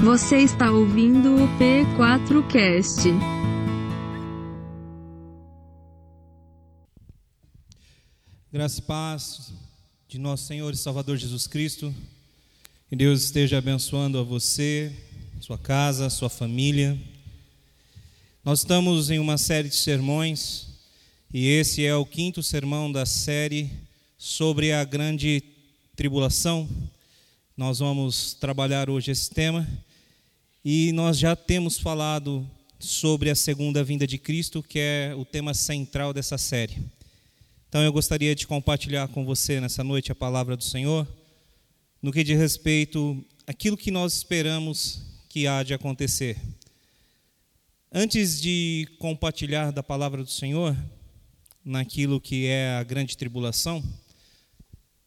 Você está ouvindo o P4Cast. Graça e paz de nosso Senhor e Salvador Jesus Cristo. Que Deus esteja abençoando a você, sua casa, sua família. Nós estamos em uma série de sermões e esse é o quinto sermão da série sobre a grande tribulação. Nós vamos trabalhar hoje esse tema e nós já temos falado sobre a segunda vinda de Cristo, que é o tema central dessa série. Então eu gostaria de compartilhar com você nessa noite a palavra do Senhor, no que diz respeito àquilo que nós esperamos que há de acontecer. Antes de compartilhar da palavra do Senhor, naquilo que é a grande tribulação,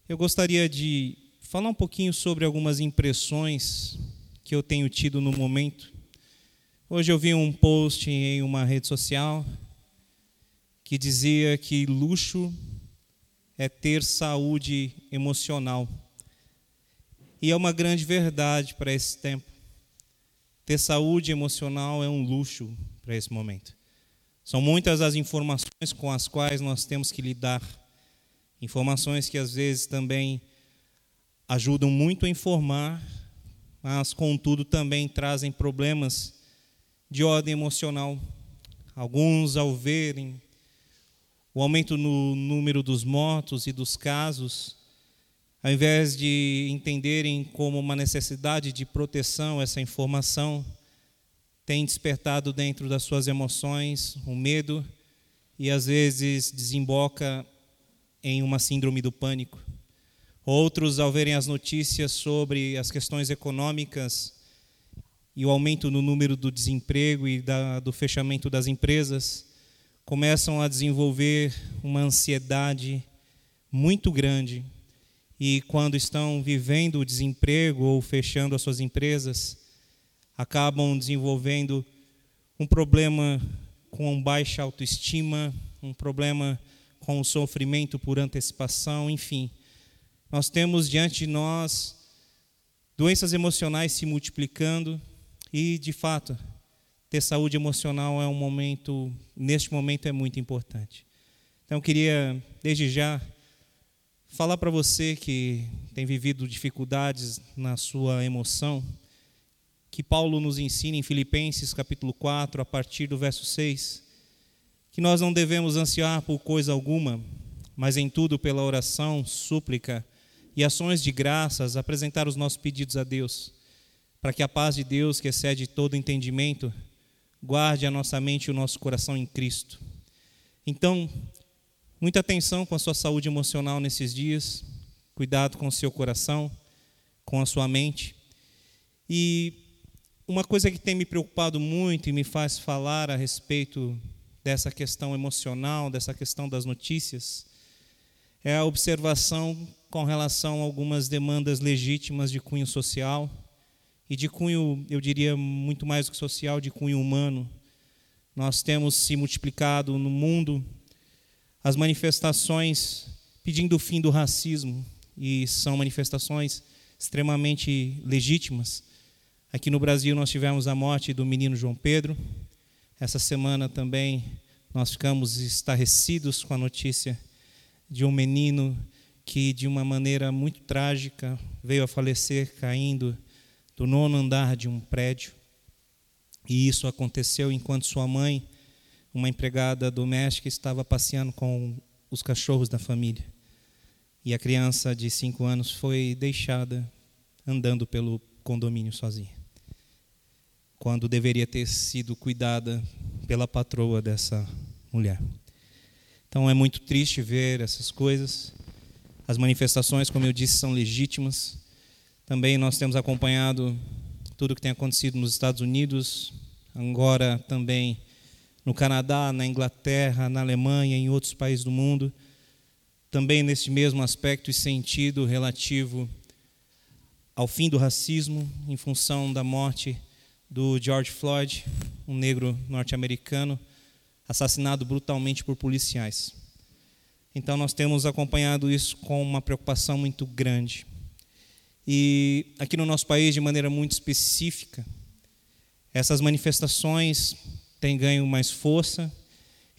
eu gostaria de falar um pouquinho sobre algumas impressões que eu tenho tido no momento. Hoje eu vi um post em uma rede social que dizia que luxo é ter saúde emocional. E é uma grande verdade para esse tempo. Ter saúde emocional é um luxo para esse momento. São muitas as informações com as quais nós temos que lidar. Informações que às vezes também ajudam muito a informar, mas contudo também trazem problemas de ordem emocional. Alguns, ao verem o aumento no número dos mortos e dos casos, ao invés de entenderem como uma necessidade de proteção essa informação, tem despertado dentro das suas emoções o um medo e às vezes desemboca em uma síndrome do pânico. Outros, ao verem as notícias sobre as questões econômicas e o aumento no número do desemprego e da, do fechamento das empresas, começam a desenvolver uma ansiedade muito grande e quando estão vivendo o desemprego ou fechando as suas empresas, acabam desenvolvendo um problema com baixa autoestima, um problema com o sofrimento por antecipação, enfim. Nós temos diante de nós doenças emocionais se multiplicando e, de fato, ter saúde emocional é um momento, neste momento é muito importante. Então eu queria, desde já, falar para você que tem vivido dificuldades na sua emoção, que Paulo nos ensina em Filipenses capítulo 4, a partir do verso 6, que nós não devemos ansiar por coisa alguma, mas em tudo pela oração, súplica e ações de graças apresentar os nossos pedidos a Deus, para que a paz de Deus, que excede todo entendimento, guarde a nossa mente e o nosso coração em Cristo. Então, muita atenção com a sua saúde emocional nesses dias, cuidado com o seu coração, com a sua mente. E uma coisa que tem me preocupado muito e me faz falar a respeito dessa questão emocional, dessa questão das notícias, é a observação com relação a algumas demandas legítimas de cunho social e de cunho, eu diria, muito mais do que social, de cunho humano. Nós temos se multiplicado no mundo as manifestações pedindo o fim do racismo, e são manifestações extremamente legítimas. Aqui no Brasil nós tivemos a morte do menino João Pedro. Essa semana também nós ficamos estarrecidos com a notícia de um menino que, de uma maneira muito trágica, veio a falecer caindo do nono andar de um prédio. E isso aconteceu enquanto sua mãe, uma empregada doméstica, estava passeando com os cachorros da família. E a criança de cinco anos foi deixada andando pelo condomínio sozinha, quando deveria ter sido cuidada pela patroa dessa mulher. Então é muito triste ver essas coisas. As manifestações, como eu disse, são legítimas, também nós temos acompanhado tudo o que tem acontecido nos Estados Unidos, agora também no Canadá, na Inglaterra, na Alemanha, em outros países do mundo. Também nesse mesmo aspecto e sentido relativo ao fim do racismo, em função da morte do George Floyd, um negro norte-americano, assassinado brutalmente por policiais. Então, nós temos acompanhado isso com uma preocupação muito grande. E aqui no nosso país, de maneira muito específica, essas manifestações têm ganho mais força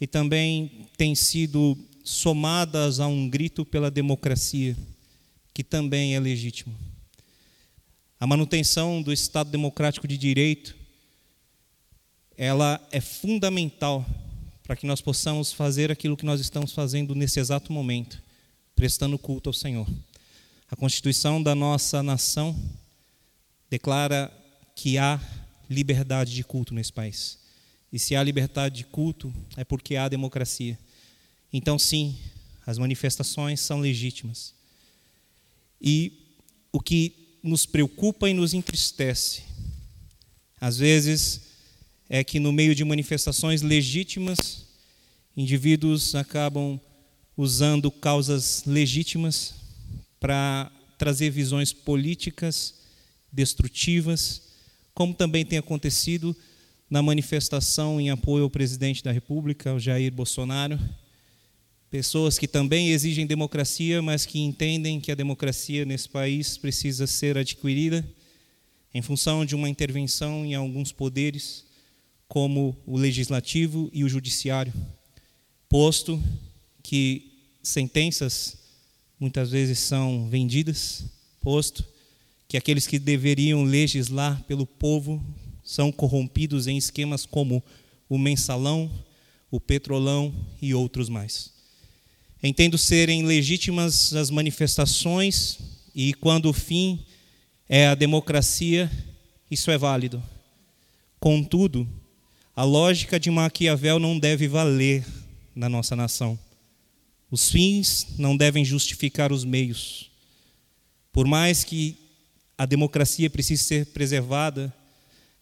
e também têm sido somadas a um grito pela democracia, que também é legítimo. A manutenção do Estado democrático de direito, ela é fundamental para que nós possamos fazer aquilo que nós estamos fazendo nesse exato momento, prestando culto ao Senhor. A Constituição da nossa nação declara que há liberdade de culto nesse país. E se há liberdade de culto, é porque há democracia. Então, sim, as manifestações são legítimas. E o que nos preocupa e nos entristece, às vezes, é que no meio de manifestações legítimas, indivíduos acabam usando causas legítimas para trazer visões políticas destrutivas, como também tem acontecido na manifestação em apoio ao presidente da República, o Jair Bolsonaro. Pessoas que também exigem democracia, mas que entendem que a democracia nesse país precisa ser adquirida em função de uma intervenção em alguns poderes, como o legislativo e o judiciário, posto que sentenças muitas vezes são vendidas, posto que aqueles que deveriam legislar pelo povo são corrompidos em esquemas como o mensalão, o petrolão e outros mais. Entendo serem legítimas as manifestações e quando o fim é a democracia, isso é válido. Contudo, a lógica de Maquiavel não deve valer na nossa nação. Os fins não devem justificar os meios. Por mais que a democracia precise ser preservada,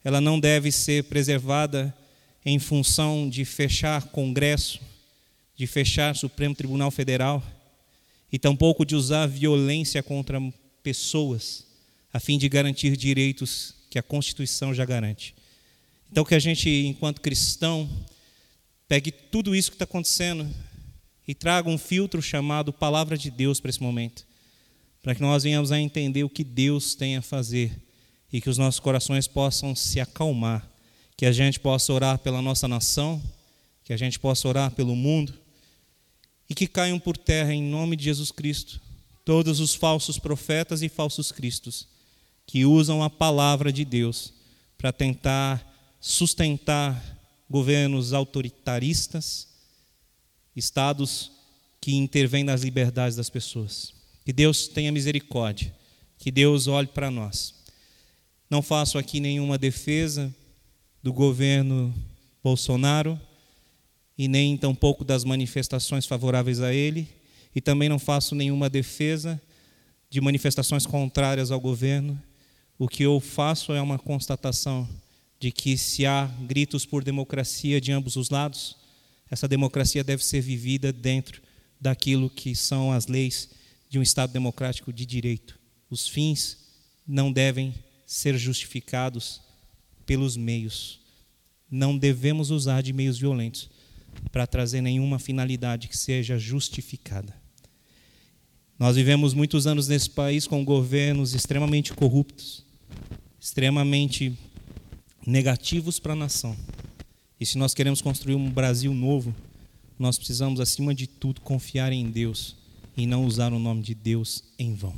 ela não deve ser preservada em função de fechar Congresso, de fechar Supremo Tribunal Federal e tampouco de usar violência contra pessoas a fim de garantir direitos que a Constituição já garante. Então, que a gente, enquanto cristão, pegue tudo isso que está acontecendo e traga um filtro chamado Palavra de Deus para esse momento, para que nós venhamos a entender o que Deus tem a fazer e que os nossos corações possam se acalmar, que a gente possa orar pela nossa nação, que a gente possa orar pelo mundo e que caiam por terra em nome de Jesus Cristo todos os falsos profetas e falsos cristos que usam a palavra de Deus para tentar sustentar governos autoritaristas estados que intervêm nas liberdades das pessoas. Que Deus tenha misericórdia, que Deus olhe para nós. Não faço aqui nenhuma defesa do governo Bolsonaro e nem tampouco das manifestações favoráveis a ele, e também não faço nenhuma defesa de manifestações contrárias ao governo. O que eu faço é uma constatação de que se há gritos por democracia de ambos os lados, essa democracia deve ser vivida dentro daquilo que são as leis de um Estado democrático de direito. Os fins não devem ser justificados pelos meios. Não devemos usar de meios violentos para trazer nenhuma finalidade que seja justificada. Nós vivemos muitos anos nesse país com governos extremamente corruptos, extremamente negativos para a nação. E se nós queremos construir um Brasil novo, nós precisamos, acima de tudo, confiar em Deus e não usar o nome de Deus em vão.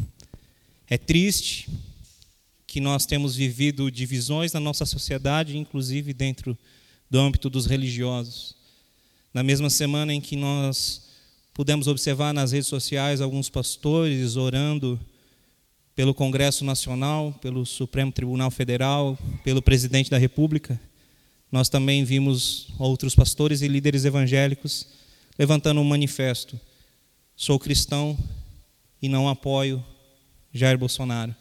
É triste que nós temos vivido divisões na nossa sociedade, inclusive dentro do âmbito dos religiosos. Na mesma semana em que nós pudemos observar nas redes sociais alguns pastores orando pelo Congresso Nacional, pelo Supremo Tribunal Federal, pelo presidente da República, nós também vimos outros pastores e líderes evangélicos levantando um manifesto: sou cristão e não apoio Jair Bolsonaro.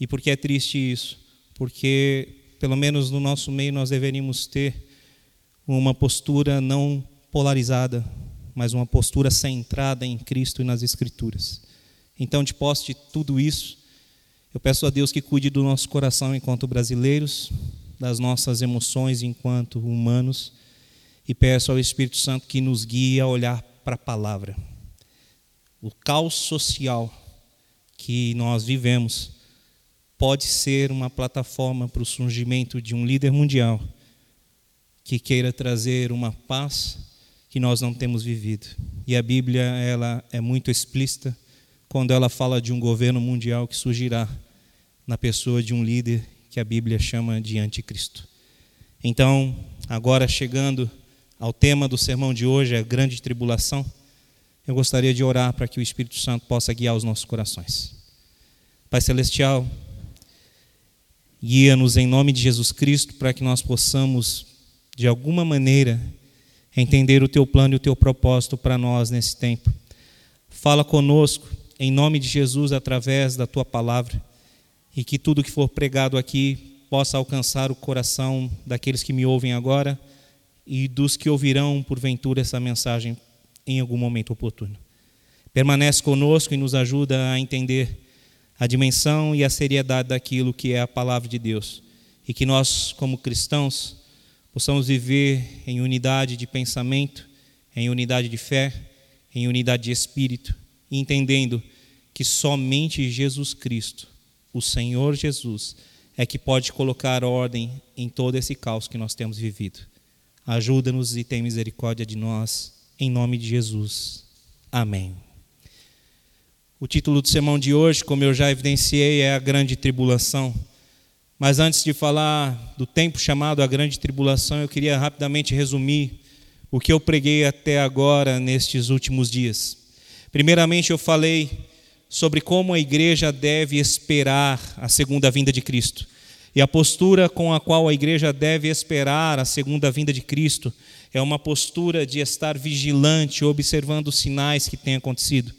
E por que é triste isso? Porque, pelo menos no nosso meio, nós deveríamos ter uma postura não polarizada, mas uma postura centrada em Cristo e nas Escrituras. Então, de posse de tudo isso, eu peço a Deus que cuide do nosso coração enquanto brasileiros, das nossas emoções enquanto humanos e peço ao Espírito Santo que nos guie a olhar para a palavra. O caos social que nós vivemos pode ser uma plataforma para o surgimento de um líder mundial que queira trazer uma paz que nós não temos vivido. E a Bíblia ela é muito explícita quando ela fala de um governo mundial que surgirá na pessoa de um líder que a Bíblia chama de anticristo. Então, agora chegando ao tema do sermão de hoje, a grande tribulação, eu gostaria de orar para que o Espírito Santo possa guiar os nossos corações. Pai Celestial, guia-nos em nome de Jesus Cristo para que nós possamos, de alguma maneira, entender o teu plano e o teu propósito para nós nesse tempo. Fala conosco, em nome de Jesus, através da tua palavra, e que tudo que for pregado aqui possa alcançar o coração daqueles que me ouvem agora e dos que ouvirão porventura essa mensagem em algum momento oportuno. Permanece conosco e nos ajuda a entender a dimensão e a seriedade daquilo que é a palavra de Deus e que nós, como cristãos, possamos viver em unidade de pensamento, em unidade de fé, em unidade de espírito, entendendo que somente Jesus Cristo, o Senhor Jesus, é que pode colocar ordem em todo esse caos que nós temos vivido. Ajuda-nos e tem misericórdia de nós, em nome de Jesus. Amém. O título do sermão de hoje, como eu já evidenciei, é a Grande Tribulação. Mas antes de falar do tempo chamado a Grande Tribulação, eu queria rapidamente resumir o que eu preguei até agora nestes últimos dias. Primeiramente, eu falei sobre como a igreja deve esperar a segunda vinda de Cristo. E a postura com a qual a igreja deve esperar a segunda vinda de Cristo é uma postura de estar vigilante, observando os sinais que têm acontecido.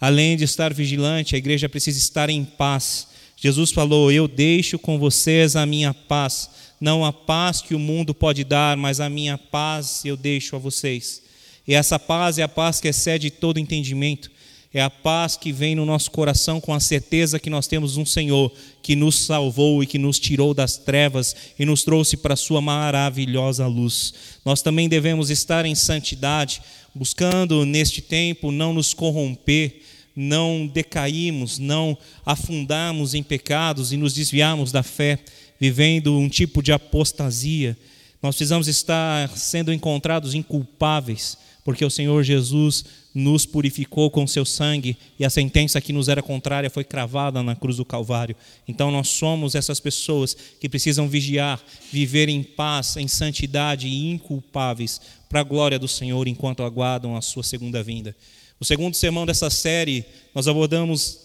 Além de estar vigilante, a igreja precisa estar em paz. Jesus falou: Eu deixo com vocês a minha paz, não a paz que o mundo pode dar, mas a minha paz eu deixo a vocês. E essa paz é a paz que excede todo entendimento é a paz que vem no nosso coração com a certeza que nós temos um Senhor que nos salvou e que nos tirou das trevas e nos trouxe para a sua maravilhosa luz. Nós também devemos estar em santidade, buscando neste tempo não nos corromper, não decairmos, não afundarmos em pecados e nos desviarmos da fé, vivendo um tipo de apostasia. Nós precisamos estar sendo encontrados inculpáveis, porque o Senhor Jesus nos purificou com seu sangue e a sentença que nos era contrária foi cravada na cruz do Calvário. Então nós somos essas pessoas que precisam vigiar, viver em paz, em santidade e inculpáveis para a glória do Senhor enquanto aguardam a sua segunda vinda. O segundo sermão dessa série, nós abordamos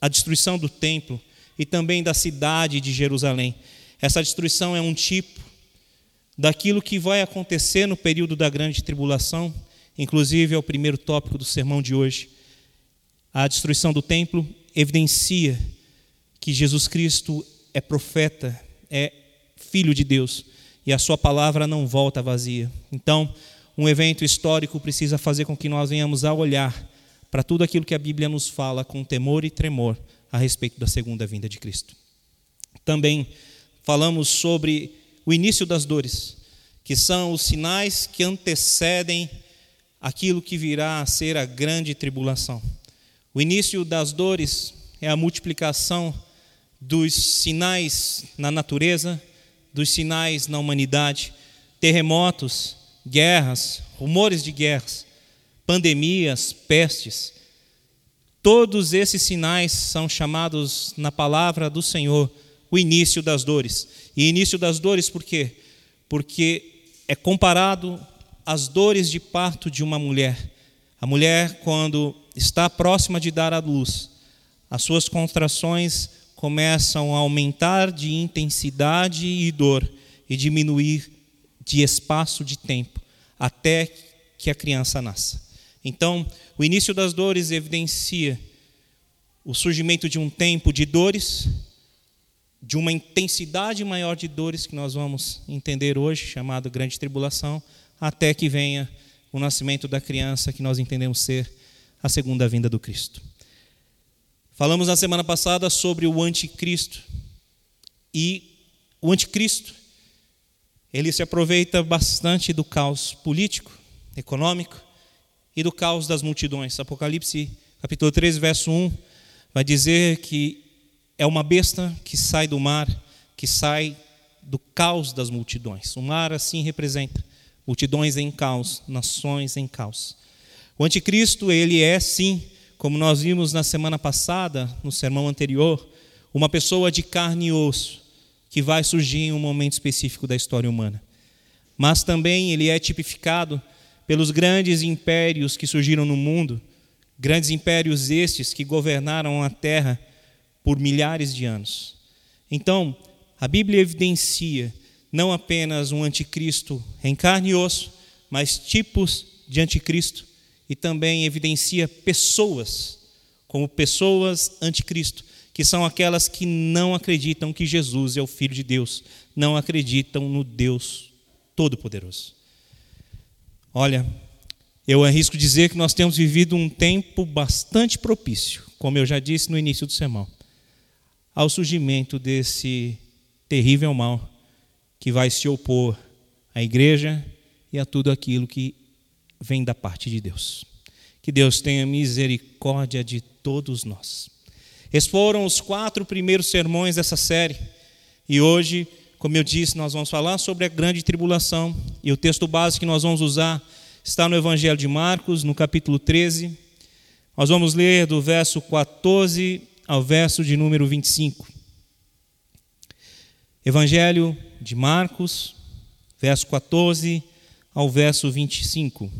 a destruição do templo e também da cidade de Jerusalém. Essa destruição é um tipo daquilo que vai acontecer no período da grande tribulação Inclusive, é o primeiro tópico do sermão de hoje. A destruição do templo evidencia que Jesus Cristo é profeta, é filho de Deus e a sua palavra não volta vazia. Então, um evento histórico precisa fazer com que nós venhamos a olhar para tudo aquilo que a Bíblia nos fala com temor e tremor a respeito da segunda vinda de Cristo. Também falamos sobre o início das dores, que são os sinais que antecedem aquilo que virá a ser a grande tribulação. O início das dores é a multiplicação dos sinais na natureza, dos sinais na humanidade, terremotos, guerras, rumores de guerras, pandemias, pestes. Todos esses sinais são chamados na palavra do Senhor o início das dores. E início das dores por quê? Porque é comparado as dores de parto de uma mulher. A mulher, quando está próxima de dar à luz, as suas contrações começam a aumentar de intensidade e dor e diminuir de espaço de tempo até que a criança nasça. Então, o início das dores evidencia o surgimento de um tempo de dores, de uma intensidade maior de dores que nós vamos entender hoje, chamado grande tribulação, até que venha o nascimento da criança que nós entendemos ser a segunda vinda do Cristo. Falamos na semana passada sobre o anticristo. E o anticristo, ele se aproveita bastante do caos político, econômico e do caos das multidões. Apocalipse, capítulo 13, verso 1, vai dizer que é uma besta que sai do mar, que sai do caos das multidões. O mar assim representa multidões em caos, nações em caos. O anticristo, ele é sim, como nós vimos na semana passada, no sermão anterior, uma pessoa de carne e osso que vai surgir em um momento específico da história humana. Mas também ele é tipificado pelos grandes impérios que surgiram no mundo, grandes impérios estes que governaram a terra por milhares de anos. Então, a Bíblia evidencia não apenas um anticristo em carne e osso, mas tipos de anticristo e também evidencia pessoas como pessoas anticristo, que são aquelas que não acreditam que Jesus é o filho de Deus, não acreditam no Deus todo-poderoso. Olha, eu arrisco dizer que nós temos vivido um tempo bastante propício, como eu já disse no início do sermão, ao surgimento desse terrível mal que vai se opor à igreja e a tudo aquilo que vem da parte de Deus. Que Deus tenha misericórdia de todos nós. Esses foram os quatro primeiros sermões dessa série. E hoje, como eu disse, nós vamos falar sobre a grande tribulação. E o texto básico que nós vamos usar está no Evangelho de Marcos, no capítulo 13. Nós vamos ler do verso 14 ao verso de número 25. Evangelho de Marcos, verso 14 ao verso 25.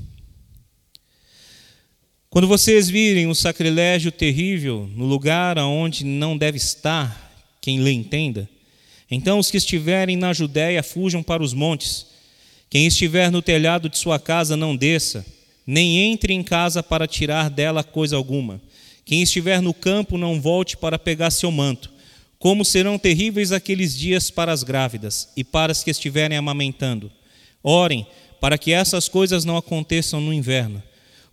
Quando vocês virem o sacrilégio terrível no lugar aonde não deve estar, quem lhe entenda, então os que estiverem na Judéia fujam para os montes. Quem estiver no telhado de sua casa não desça, nem entre em casa para tirar dela coisa alguma. Quem estiver no campo não volte para pegar seu manto como serão terríveis aqueles dias para as grávidas e para as que estiverem amamentando. Orem para que essas coisas não aconteçam no inverno,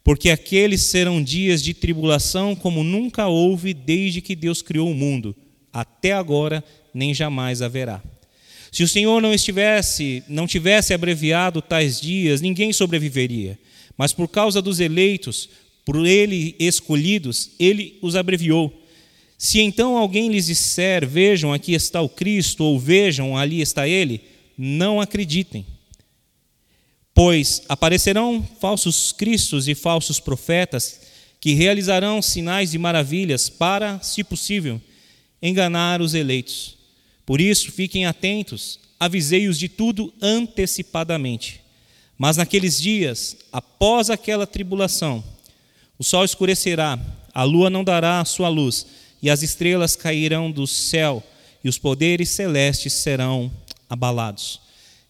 porque aqueles serão dias de tribulação como nunca houve desde que Deus criou o mundo, até agora nem jamais haverá. Se o Senhor não estivesse, não tivesse abreviado tais dias, ninguém sobreviveria. Mas por causa dos eleitos, por ele escolhidos, ele os abreviou se então alguém lhes disser, vejam, aqui está o Cristo, ou vejam, ali está ele, não acreditem. Pois aparecerão falsos cristos e falsos profetas que realizarão sinais e maravilhas para, se possível, enganar os eleitos. Por isso, fiquem atentos, avisei-os de tudo antecipadamente. Mas naqueles dias, após aquela tribulação, o sol escurecerá, a lua não dará a sua luz, e as estrelas cairão do céu, e os poderes celestes serão abalados.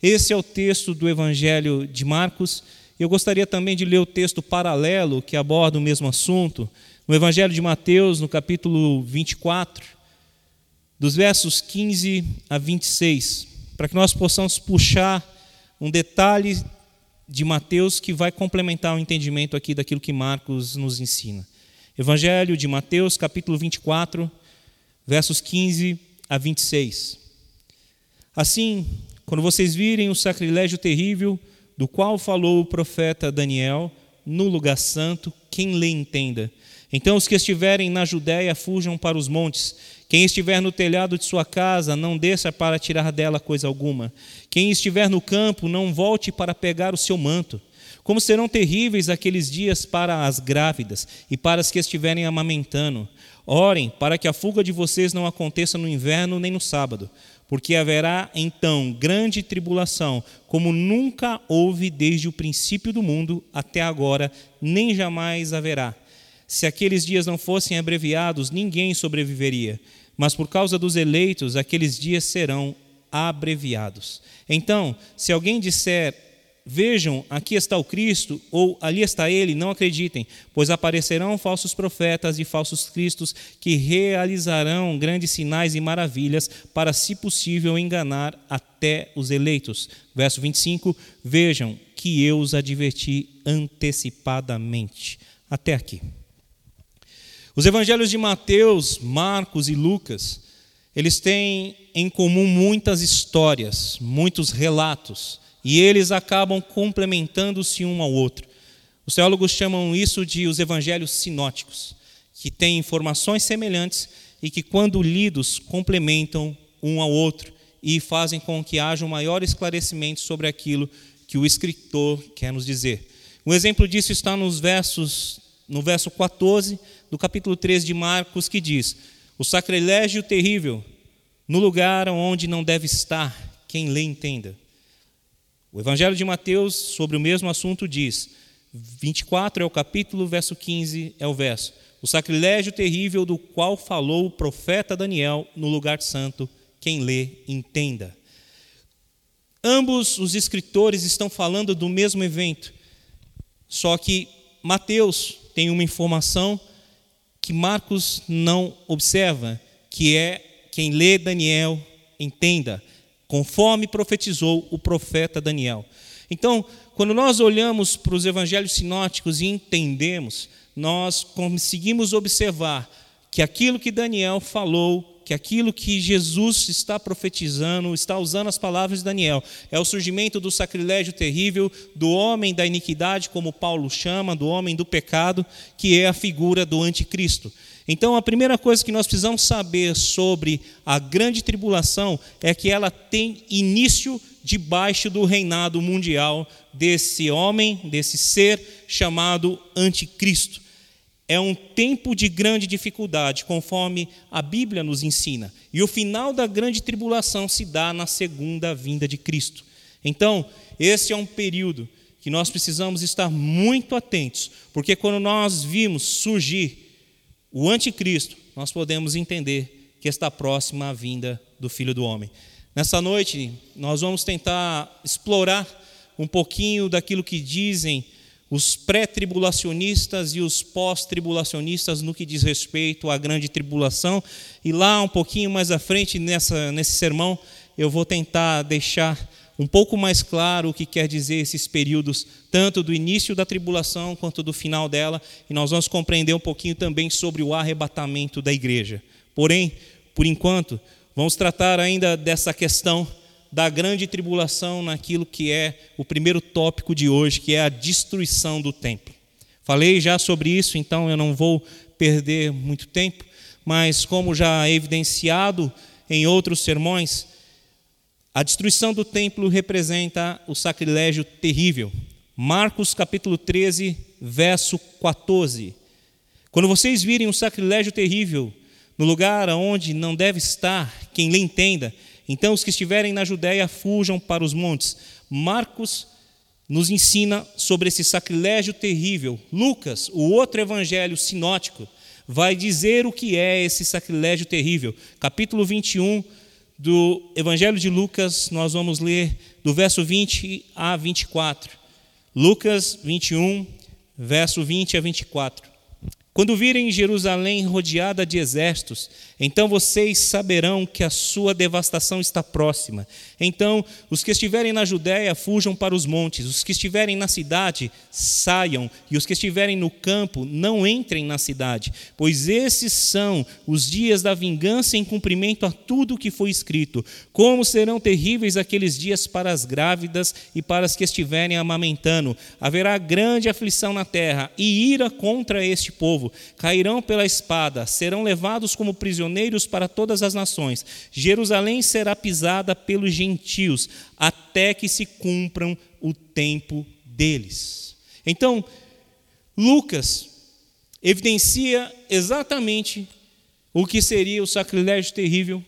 Esse é o texto do Evangelho de Marcos. Eu gostaria também de ler o texto paralelo que aborda o mesmo assunto, no Evangelho de Mateus, no capítulo 24, dos versos 15 a 26, para que nós possamos puxar um detalhe de Mateus que vai complementar o entendimento aqui daquilo que Marcos nos ensina. Evangelho de Mateus, capítulo 24, versos 15 a 26. Assim, quando vocês virem o sacrilégio terrível do qual falou o profeta Daniel no lugar santo, quem lhe entenda. Então os que estiverem na Judéia fujam para os montes. Quem estiver no telhado de sua casa, não desça para tirar dela coisa alguma. Quem estiver no campo, não volte para pegar o seu manto. Como serão terríveis aqueles dias para as grávidas e para as que estiverem amamentando. Orem para que a fuga de vocês não aconteça no inverno nem no sábado, porque haverá então grande tribulação, como nunca houve desde o princípio do mundo até agora, nem jamais haverá. Se aqueles dias não fossem abreviados, ninguém sobreviveria, mas por causa dos eleitos, aqueles dias serão abreviados. Então, se alguém disser Vejam, aqui está o Cristo, ou ali está ele, não acreditem, pois aparecerão falsos profetas e falsos cristos que realizarão grandes sinais e maravilhas para, se possível, enganar até os eleitos. Verso 25: Vejam que eu os adverti antecipadamente. Até aqui. Os evangelhos de Mateus, Marcos e Lucas, eles têm em comum muitas histórias, muitos relatos e eles acabam complementando-se um ao outro. Os teólogos chamam isso de os evangelhos sinóticos, que têm informações semelhantes e que, quando lidos, complementam um ao outro e fazem com que haja um maior esclarecimento sobre aquilo que o escritor quer nos dizer. Um exemplo disso está nos versos, no verso 14 do capítulo 3 de Marcos, que diz: O sacrilégio terrível, no lugar onde não deve estar, quem lê entenda. O Evangelho de Mateus, sobre o mesmo assunto, diz: 24 é o capítulo, verso 15 é o verso. O sacrilégio terrível do qual falou o profeta Daniel no lugar santo, quem lê entenda. Ambos os escritores estão falando do mesmo evento, só que Mateus tem uma informação que Marcos não observa, que é quem lê Daniel entenda, conforme profetizou o profeta Daniel. Então, quando nós olhamos para os evangelhos sinóticos e entendemos, nós conseguimos observar que aquilo que Daniel falou que aquilo que Jesus está profetizando, está usando as palavras de Daniel, é o surgimento do sacrilégio terrível, do homem da iniquidade, como Paulo chama, do homem do pecado, que é a figura do anticristo. Então, a primeira coisa que nós precisamos saber sobre a grande tribulação é que ela tem início debaixo do reinado mundial desse homem, desse ser chamado anticristo é um tempo de grande dificuldade, conforme a Bíblia nos ensina. E o final da grande tribulação se dá na segunda vinda de Cristo. Então, esse é um período que nós precisamos estar muito atentos, porque quando nós vimos surgir o anticristo, nós podemos entender que está próxima a vinda do Filho do Homem. Nessa noite, nós vamos tentar explorar um pouquinho daquilo que dizem os pré-tribulacionistas e os pós-tribulacionistas no que diz respeito à grande tribulação. E lá, um pouquinho mais à frente, nessa, nesse sermão, eu vou tentar deixar um pouco mais claro o que quer dizer esses períodos, tanto do início da tribulação quanto do final dela, e nós vamos compreender um pouquinho também sobre o arrebatamento da igreja. Porém, por enquanto, vamos tratar ainda dessa questão da grande tribulação naquilo que é o primeiro tópico de hoje, que é a destruição do templo. Falei já sobre isso, então eu não vou perder muito tempo, mas como já evidenciado em outros sermões, a destruição do templo representa o sacrilégio terrível. Marcos capítulo 13, verso 14. Quando vocês virem um sacrilégio terrível no lugar onde não deve estar, quem lhe entenda, então os que estiverem na Judéia fujam para os montes. Marcos nos ensina sobre esse sacrilégio terrível. Lucas, o outro evangelho sinótico, vai dizer o que é esse sacrilégio terrível. Capítulo 21 do Evangelho de Lucas, nós vamos ler do verso 20 a 24. Lucas 21, verso 20 a 24. Quando virem Jerusalém rodeada de exércitos, então vocês saberão que a sua devastação está próxima. Então, os que estiverem na Judéia fujam para os montes, os que estiverem na cidade saiam, e os que estiverem no campo não entrem na cidade, pois esses são os dias da vingança em cumprimento a tudo o que foi escrito. Como serão terríveis aqueles dias para as grávidas e para as que estiverem amamentando. Haverá grande aflição na terra e ira contra este povo cairão pela espada, serão levados como prisioneiros para todas as nações. Jerusalém será pisada pelos gentios, até que se cumpram o tempo deles. Então, Lucas evidencia exatamente o que seria o sacrilégio terrível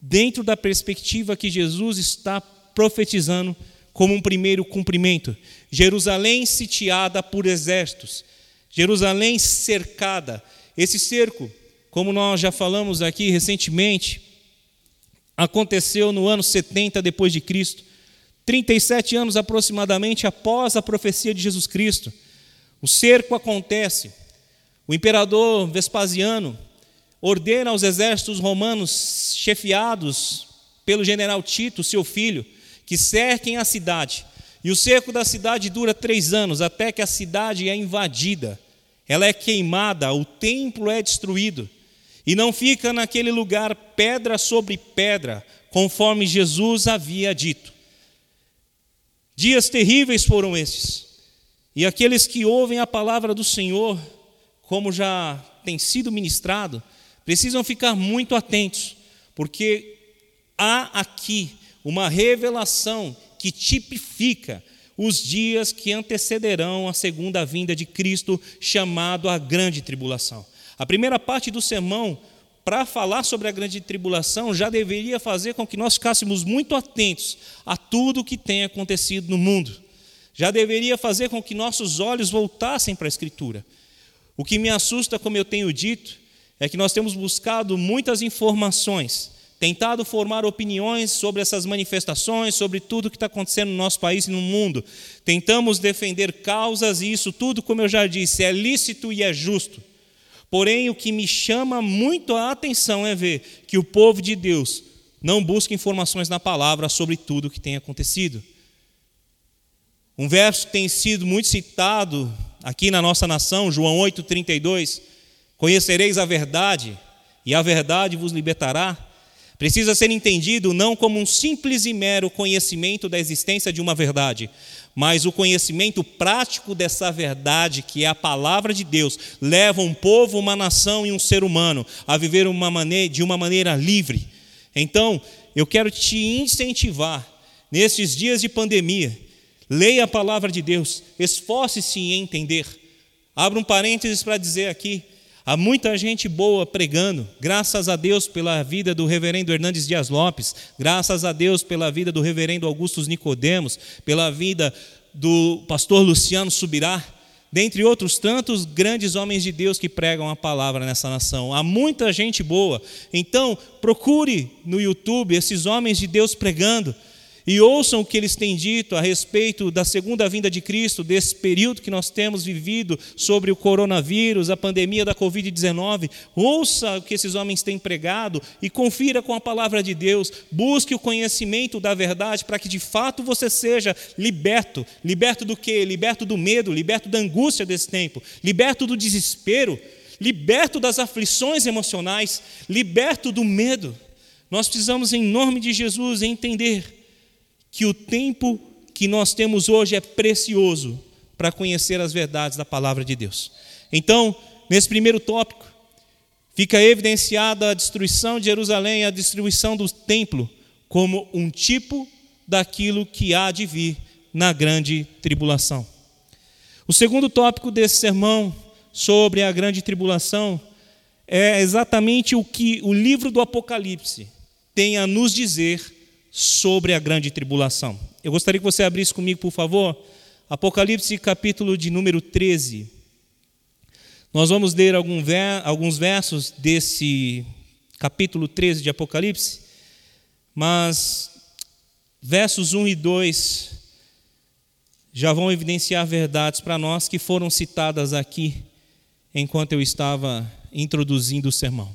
dentro da perspectiva que Jesus está profetizando como um primeiro cumprimento. Jerusalém sitiada por exércitos, Jerusalém cercada. Esse cerco, como nós já falamos aqui recentemente, aconteceu no ano 70 depois de Cristo, 37 anos aproximadamente após a profecia de Jesus Cristo. O cerco acontece. O imperador Vespasiano ordena aos exércitos romanos chefiados pelo general Tito, seu filho, que cerquem a cidade e o cerco da cidade dura três anos, até que a cidade é invadida, ela é queimada, o templo é destruído, e não fica naquele lugar pedra sobre pedra, conforme Jesus havia dito. Dias terríveis foram esses, e aqueles que ouvem a palavra do Senhor, como já tem sido ministrado, precisam ficar muito atentos, porque há aqui uma revelação que tipifica os dias que antecederão a segunda vinda de Cristo, chamado a grande tribulação. A primeira parte do sermão, para falar sobre a grande tribulação, já deveria fazer com que nós ficássemos muito atentos a tudo o que tem acontecido no mundo. Já deveria fazer com que nossos olhos voltassem para a Escritura. O que me assusta, como eu tenho dito, é que nós temos buscado muitas informações tentado formar opiniões sobre essas manifestações, sobre tudo que está acontecendo no nosso país e no mundo. Tentamos defender causas e isso tudo, como eu já disse, é lícito e é justo. Porém, o que me chama muito a atenção é ver que o povo de Deus não busca informações na palavra sobre tudo o que tem acontecido. Um verso que tem sido muito citado aqui na nossa nação, João 8,32: Conhecereis a verdade, e a verdade vos libertará. Precisa ser entendido não como um simples e mero conhecimento da existência de uma verdade, mas o conhecimento prático dessa verdade, que é a palavra de Deus, leva um povo, uma nação e um ser humano a viver uma maneira, de uma maneira livre. Então, eu quero te incentivar, nesses dias de pandemia, leia a palavra de Deus, esforce-se em entender. Abra um parênteses para dizer aqui: Há muita gente boa pregando, graças a Deus pela vida do reverendo Hernandes Dias Lopes, graças a Deus pela vida do reverendo Augustus Nicodemos, pela vida do pastor Luciano Subirá, dentre outros tantos grandes homens de Deus que pregam a palavra nessa nação. Há muita gente boa. Então, procure no YouTube esses homens de Deus pregando e ouçam o que eles têm dito a respeito da segunda vinda de Cristo, desse período que nós temos vivido sobre o coronavírus, a pandemia da Covid-19. Ouça o que esses homens têm pregado e confira com a palavra de Deus. Busque o conhecimento da verdade para que de fato você seja liberto. Liberto do quê? Liberto do medo, liberto da angústia desse tempo, liberto do desespero, liberto das aflições emocionais, liberto do medo. Nós precisamos, em nome de Jesus, entender que o tempo que nós temos hoje é precioso para conhecer as verdades da palavra de Deus. Então, nesse primeiro tópico, fica evidenciada a destruição de Jerusalém, a destruição do templo, como um tipo daquilo que há de vir na grande tribulação. O segundo tópico desse sermão sobre a grande tribulação é exatamente o que o livro do Apocalipse tem a nos dizer sobre a grande tribulação. Eu gostaria que você abrisse comigo, por favor, Apocalipse capítulo de número 13. Nós vamos ler alguns versos desse capítulo 13 de Apocalipse, mas versos 1 e 2 já vão evidenciar verdades para nós que foram citadas aqui enquanto eu estava introduzindo o sermão.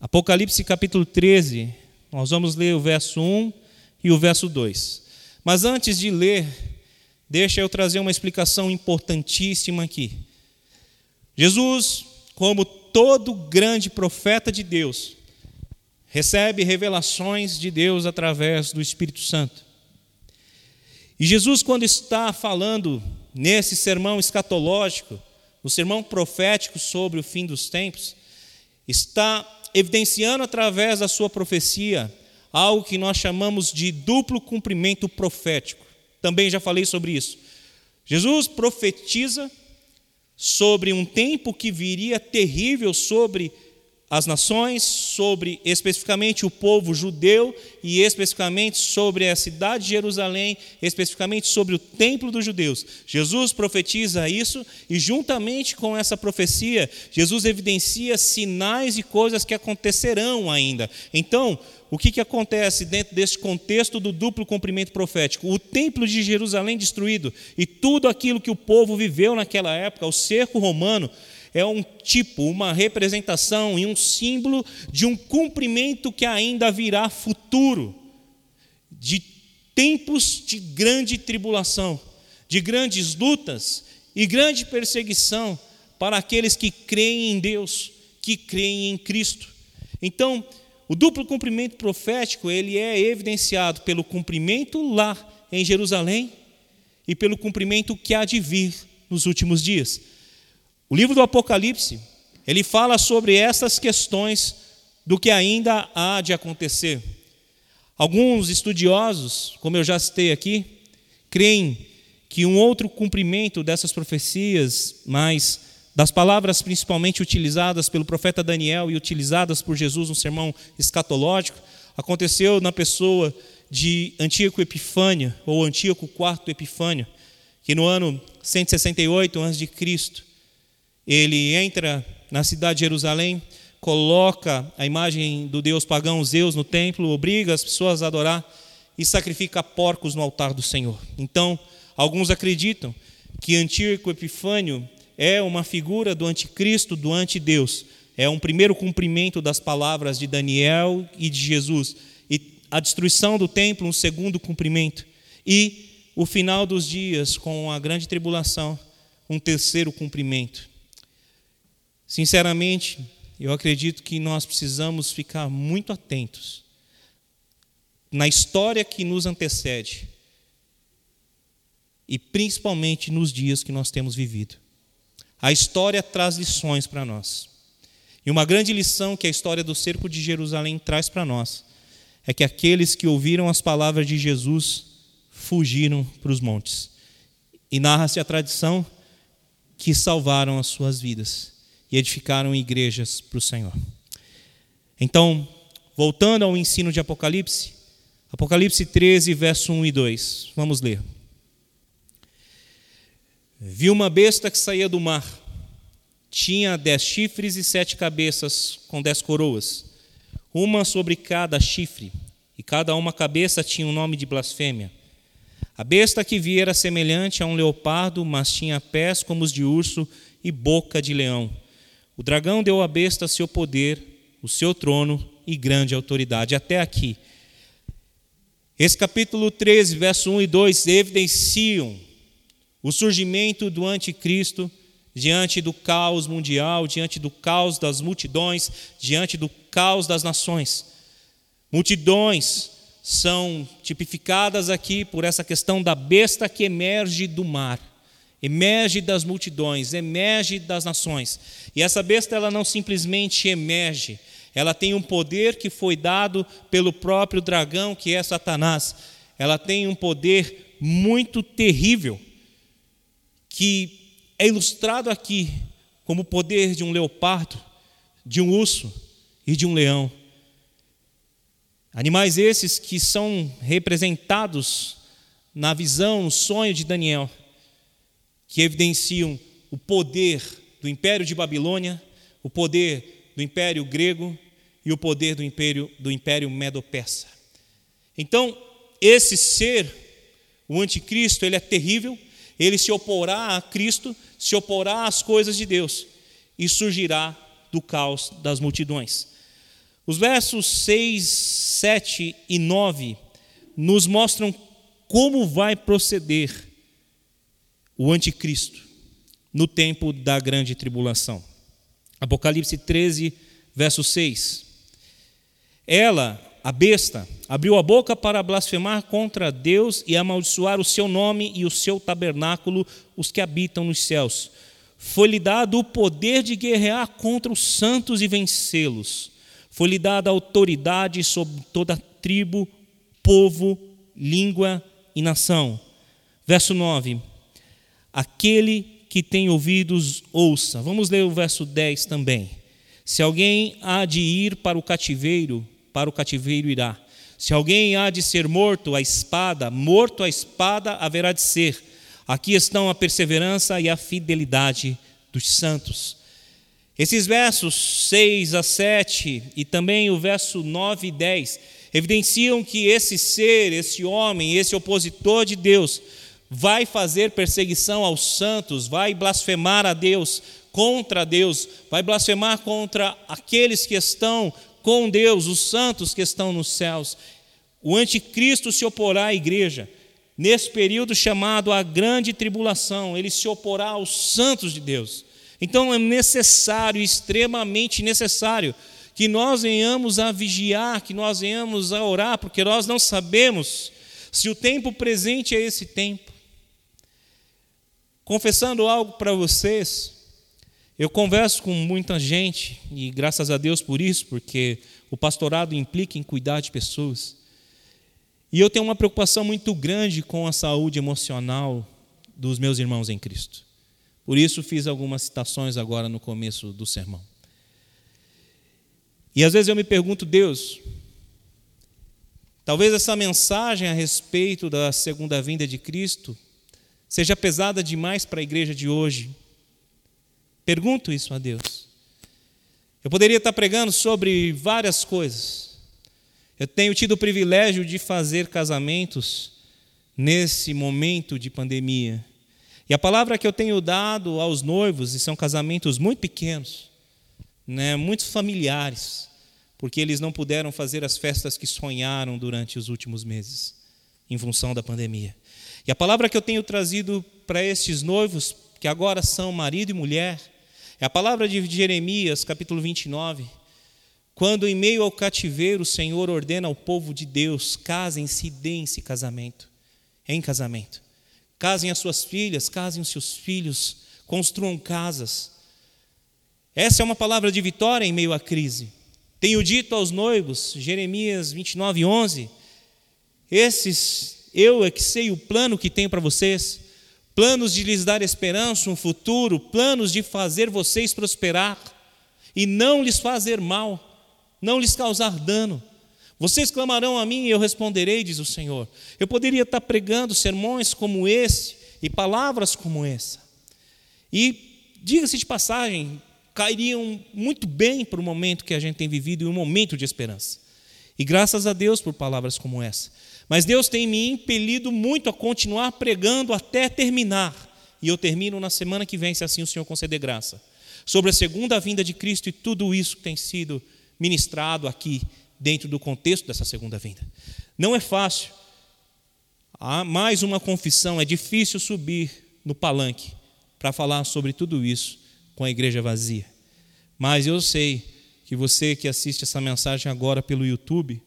Apocalipse capítulo 13, nós vamos ler o verso 1 e o verso 2. Mas antes de ler, deixa eu trazer uma explicação importantíssima aqui. Jesus, como todo grande profeta de Deus, recebe revelações de Deus através do Espírito Santo. E Jesus, quando está falando nesse sermão escatológico, o sermão profético sobre o fim dos tempos, está evidenciando através da sua profecia algo que nós chamamos de duplo cumprimento profético. Também já falei sobre isso. Jesus profetiza sobre um tempo que viria terrível sobre as nações, sobre especificamente o povo judeu e especificamente sobre a cidade de Jerusalém, especificamente sobre o templo dos judeus. Jesus profetiza isso e, juntamente com essa profecia, Jesus evidencia sinais e coisas que acontecerão ainda. Então, o que, que acontece dentro desse contexto do duplo cumprimento profético? O templo de Jerusalém destruído e tudo aquilo que o povo viveu naquela época, o cerco romano, é um tipo, uma representação e um símbolo de um cumprimento que ainda virá futuro, de tempos de grande tribulação, de grandes lutas e grande perseguição para aqueles que creem em Deus, que creem em Cristo. Então, o duplo cumprimento profético, ele é evidenciado pelo cumprimento lá em Jerusalém e pelo cumprimento que há de vir nos últimos dias. O livro do Apocalipse ele fala sobre essas questões do que ainda há de acontecer. Alguns estudiosos, como eu já citei aqui, creem que um outro cumprimento dessas profecias, mas das palavras principalmente utilizadas pelo profeta Daniel e utilizadas por Jesus no sermão escatológico, aconteceu na pessoa de Antíoco Epifânio, ou Antíoco IV Epifânio, que no ano 168 a.C., ele entra na cidade de Jerusalém, coloca a imagem do deus pagão Zeus no templo, obriga as pessoas a adorar e sacrifica porcos no altar do Senhor. Então, alguns acreditam que Antíoco Epifânio é uma figura do anticristo, do antideus. É um primeiro cumprimento das palavras de Daniel e de Jesus. E a destruição do templo, um segundo cumprimento. E o final dos dias, com a grande tribulação, um terceiro cumprimento. Sinceramente, eu acredito que nós precisamos ficar muito atentos na história que nos antecede e principalmente nos dias que nós temos vivido. A história traz lições para nós. E uma grande lição que a história do cerco de Jerusalém traz para nós é que aqueles que ouviram as palavras de Jesus fugiram para os montes. E narra-se a tradição que salvaram as suas vidas e edificaram igrejas para o Senhor. Então, voltando ao ensino de Apocalipse, Apocalipse 13, verso 1 e 2. Vamos ler. Vi uma besta que saía do mar. Tinha dez chifres e sete cabeças, com dez coroas, uma sobre cada chifre, e cada uma cabeça tinha um nome de blasfêmia. A besta que vi era semelhante a um leopardo, mas tinha pés como os de urso e boca de leão. O dragão deu à besta seu poder, o seu trono e grande autoridade. Até aqui. Esse capítulo 13, verso 1 e 2 evidenciam o surgimento do anticristo diante do caos mundial, diante do caos das multidões, diante do caos das nações. Multidões são tipificadas aqui por essa questão da besta que emerge do mar, emerge das multidões, emerge das nações. E essa besta ela não simplesmente emerge, ela tem um poder que foi dado pelo próprio dragão, que é Satanás. Ela tem um poder muito terrível que é ilustrado aqui como o poder de um leopardo, de um urso e de um leão. Animais esses que são representados na visão, no sonho de Daniel, que evidenciam o poder do império de Babilônia, o poder do império grego e o poder do império do império medo-persa. Então, esse ser, o anticristo, ele é terrível, ele se oporá a Cristo, se oporá às coisas de Deus e surgirá do caos das multidões. Os versos 6, 7 e 9 nos mostram como vai proceder o anticristo no tempo da grande tribulação. Apocalipse 13, verso 6. Ela, a besta, abriu a boca para blasfemar contra Deus e amaldiçoar o seu nome e o seu tabernáculo, os que habitam nos céus. Foi-lhe dado o poder de guerrear contra os santos e vencê-los. Foi-lhe dada autoridade sobre toda tribo, povo, língua e nação. Verso 9. Aquele que tem ouvidos, ouça. Vamos ler o verso 10 também. Se alguém há de ir para o cativeiro, para o cativeiro irá. Se alguém há de ser morto, a espada, morto a espada haverá de ser. Aqui estão a perseverança e a fidelidade dos santos. Esses versos 6 a 7 e também o verso 9 e 10 evidenciam que esse ser, esse homem, esse opositor de Deus, vai fazer perseguição aos santos, vai blasfemar a Deus, contra Deus, vai blasfemar contra aqueles que estão com Deus, os santos que estão nos céus. O anticristo se oporá à igreja. Nesse período chamado a grande tribulação, ele se oporá aos santos de Deus. Então é necessário, extremamente necessário, que nós venhamos a vigiar, que nós venhamos a orar, porque nós não sabemos se o tempo presente é esse tempo. Confessando algo para vocês, Eu converso com muita gente, e graças a Deus por isso, porque o pastorado implica em cuidar de pessoas. E eu tenho uma preocupação muito grande com a saúde emocional dos meus irmãos em Cristo. Por isso fiz algumas citações agora no começo do sermão. E às vezes eu me pergunto, Deus, talvez essa mensagem a respeito da segunda vinda de Cristo seja pesada demais para a igreja de hoje. Pergunto isso a Deus. Eu poderia estar pregando sobre várias coisas. Eu tenho tido o privilégio de fazer casamentos nesse momento de pandemia. E a palavra que eu tenho dado aos noivos, e são casamentos muito pequenos, né, muito familiares, porque eles não puderam fazer as festas que sonharam durante os últimos meses, em função da pandemia. E a palavra que eu tenho trazido para estes noivos, que agora são marido e mulher, é a palavra de Jeremias, capítulo 29, quando em meio ao cativeiro o Senhor ordena ao povo de Deus: casem-se deem-se casamento, em casamento. Casem as suas filhas, casem os seus filhos, construam casas. Essa é uma palavra de vitória em meio à crise. Tenho dito aos noivos, Jeremias 29, 11: Esses, eu é que sei o plano que tenho para vocês, planos de lhes dar esperança, um futuro, planos de fazer vocês prosperar e não lhes fazer mal, não lhes causar dano. Vocês clamarão a mim e eu responderei, diz o Senhor. Eu poderia estar pregando sermões como esse e palavras como essa. E, diga-se de passagem, cairiam muito bem para o momento que a gente tem vivido e um momento de esperança. E graças a Deus por palavras como essa. Mas Deus tem me impelido muito a continuar pregando até terminar. E eu termino na semana que vem, se assim o Senhor conceder graça. Sobre a segunda vinda de Cristo e tudo isso que tem sido ministrado aqui, dentro do contexto dessa segunda vinda. Não é fácil. Há mais uma confissão, é difícil subir no palanque para falar sobre tudo isso com a igreja vazia. Mas eu sei que você que assiste essa mensagem agora pelo YouTube,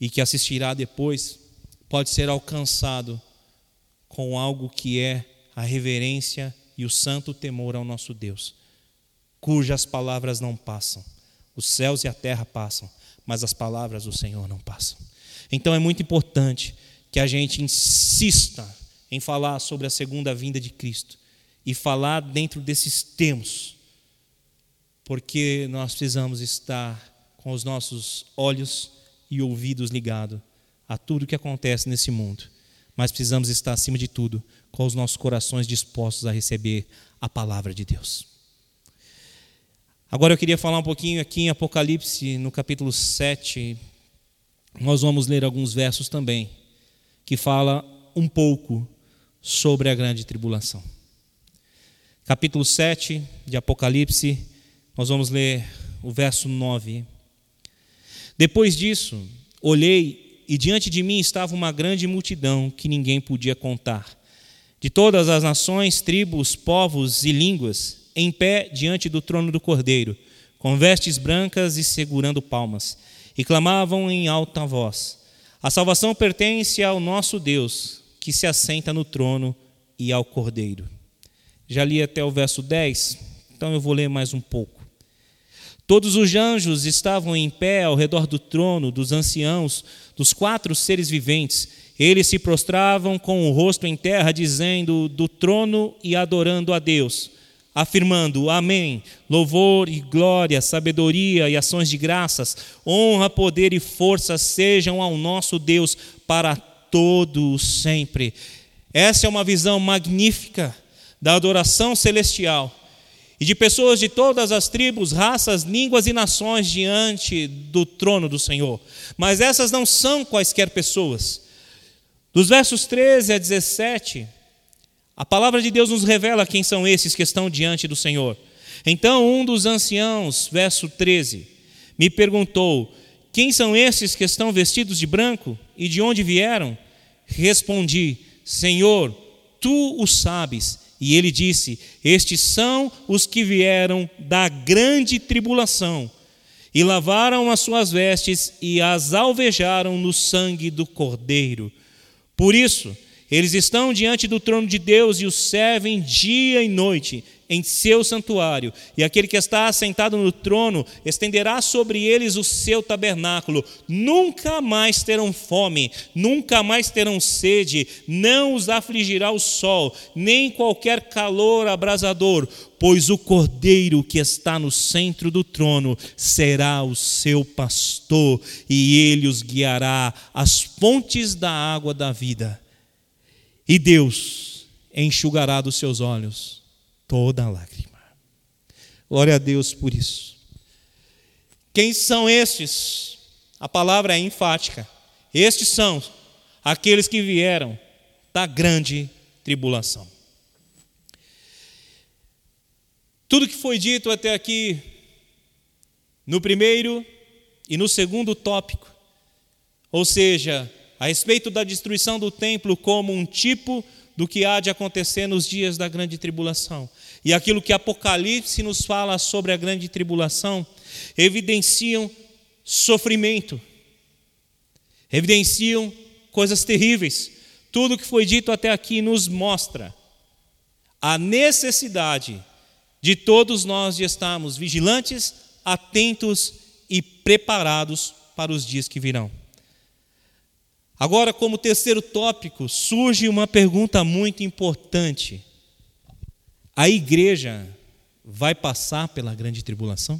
e que assistirá depois pode ser alcançado com algo que é a reverência e o santo temor ao nosso Deus, cujas palavras não passam. Os céus e a terra passam, mas as palavras do Senhor não passam. Então é muito importante que a gente insista em falar sobre a segunda vinda de Cristo e falar dentro desses termos, porque nós precisamos estar com os nossos olhos e ouvidos ligados a tudo que acontece nesse mundo. Mas precisamos estar, acima de tudo, com os nossos corações dispostos a receber a palavra de Deus. Agora eu queria falar um pouquinho aqui em Apocalipse, no capítulo 7. Nós vamos ler alguns versos também, que fala um pouco sobre a grande tribulação. Capítulo 7 de Apocalipse, nós vamos ler o verso 9. Depois disso, olhei e diante de mim estava uma grande multidão que ninguém podia contar, de todas as nações, tribos, povos e línguas, em pé diante do trono do Cordeiro, com vestes brancas e segurando palmas, e clamavam em alta voz: A salvação pertence ao nosso Deus, que se assenta no trono e ao Cordeiro. Já li até o verso 10, então eu vou ler mais um pouco. Todos os anjos estavam em pé ao redor do trono, dos anciãos, dos quatro seres viventes. Eles se prostravam com o rosto em terra, dizendo do trono e adorando a Deus, afirmando: Amém. Louvor e glória, sabedoria e ações de graças, honra, poder e força sejam ao nosso Deus para todo sempre. Essa é uma visão magnífica da adoração celestial e de pessoas de todas as tribos, raças, línguas e nações diante do trono do Senhor. Mas essas não são quaisquer pessoas. Dos versos 13 a 17, a palavra de Deus nos revela quem são esses que estão diante do Senhor. Então, um dos anciãos, verso 13, me perguntou: Quem são esses que estão vestidos de branco e de onde vieram? Respondi: Senhor, tu o sabes. E ele disse: Estes são os que vieram da grande tribulação, e lavaram as suas vestes e as alvejaram no sangue do Cordeiro. Por isso, eles estão diante do trono de Deus e o servem dia e noite, em seu santuário, e aquele que está assentado no trono estenderá sobre eles o seu tabernáculo. Nunca mais terão fome, nunca mais terão sede, não os afligirá o sol, nem qualquer calor abrasador, pois o cordeiro que está no centro do trono será o seu pastor, e ele os guiará às fontes da água da vida. E Deus enxugará dos seus olhos toda lágrima. Glória a Deus por isso. Quem são estes? A palavra é enfática. Estes são aqueles que vieram da grande tribulação. Tudo que foi dito até aqui, no primeiro e no segundo tópico, ou seja, a respeito da destruição do templo como um tipo do que há de acontecer nos dias da grande tribulação. E aquilo que Apocalipse nos fala sobre a grande tribulação evidenciam sofrimento, evidenciam coisas terríveis. Tudo que foi dito até aqui nos mostra a necessidade de todos nós de estarmos vigilantes, atentos e preparados para os dias que virão. Agora, como terceiro tópico, surge uma pergunta muito importante: a igreja vai passar pela grande tribulação?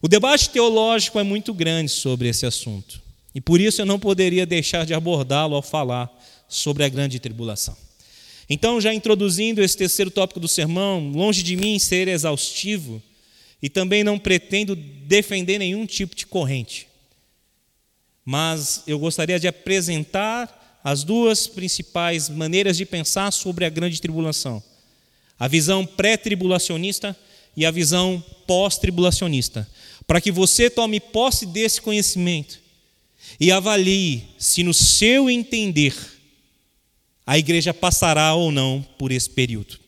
O debate teológico é muito grande sobre esse assunto, e por isso eu não poderia deixar de abordá-lo ao falar sobre a grande tribulação. Então, já introduzindo esse terceiro tópico do sermão, longe de mim ser exaustivo, e também não pretendo defender nenhum tipo de corrente mas eu gostaria de apresentar as duas principais maneiras de pensar sobre a grande tribulação: a visão pré-tribulacionista e a visão pós-tribulacionista, para que você tome posse desse conhecimento e avalie se, no seu entender, a igreja passará ou não por esse período.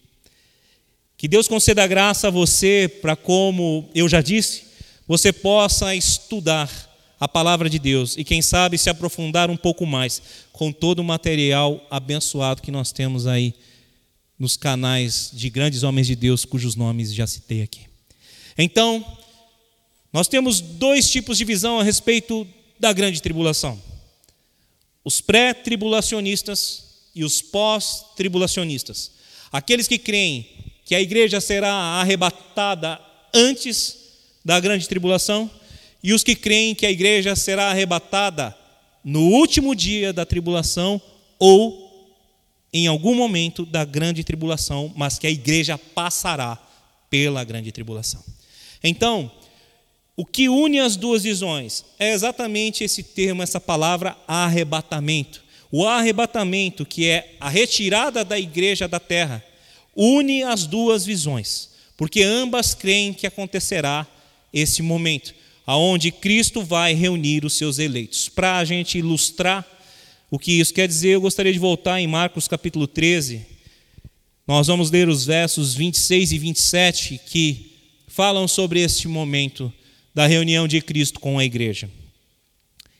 Que Deus conceda graça a você para, como eu já disse, você possa estudar a palavra de Deus e, quem sabe, se aprofundar um pouco mais com todo o material abençoado que nós temos aí nos canais de grandes homens de Deus, cujos nomes já citei aqui. Então, nós temos dois tipos de visão a respeito da grande tribulação: os pré-tribulacionistas e os pós-tribulacionistas. Aqueles que creem que a igreja será arrebatada antes da grande tribulação e os que creem que a igreja será arrebatada no último dia da tribulação ou em algum momento da grande tribulação, mas que a igreja passará pela grande tribulação. Então, o que une as duas visões é exatamente esse termo, essa palavra arrebatamento. O arrebatamento, que é a retirada da igreja da terra, une as duas visões, porque ambas creem que acontecerá esse momento aonde Cristo vai reunir os seus eleitos. Para a gente ilustrar o que isso quer dizer, eu gostaria de voltar em Marcos capítulo 13. Nós vamos ler os versos 26 e 27 que falam sobre este momento da reunião de Cristo com a igreja,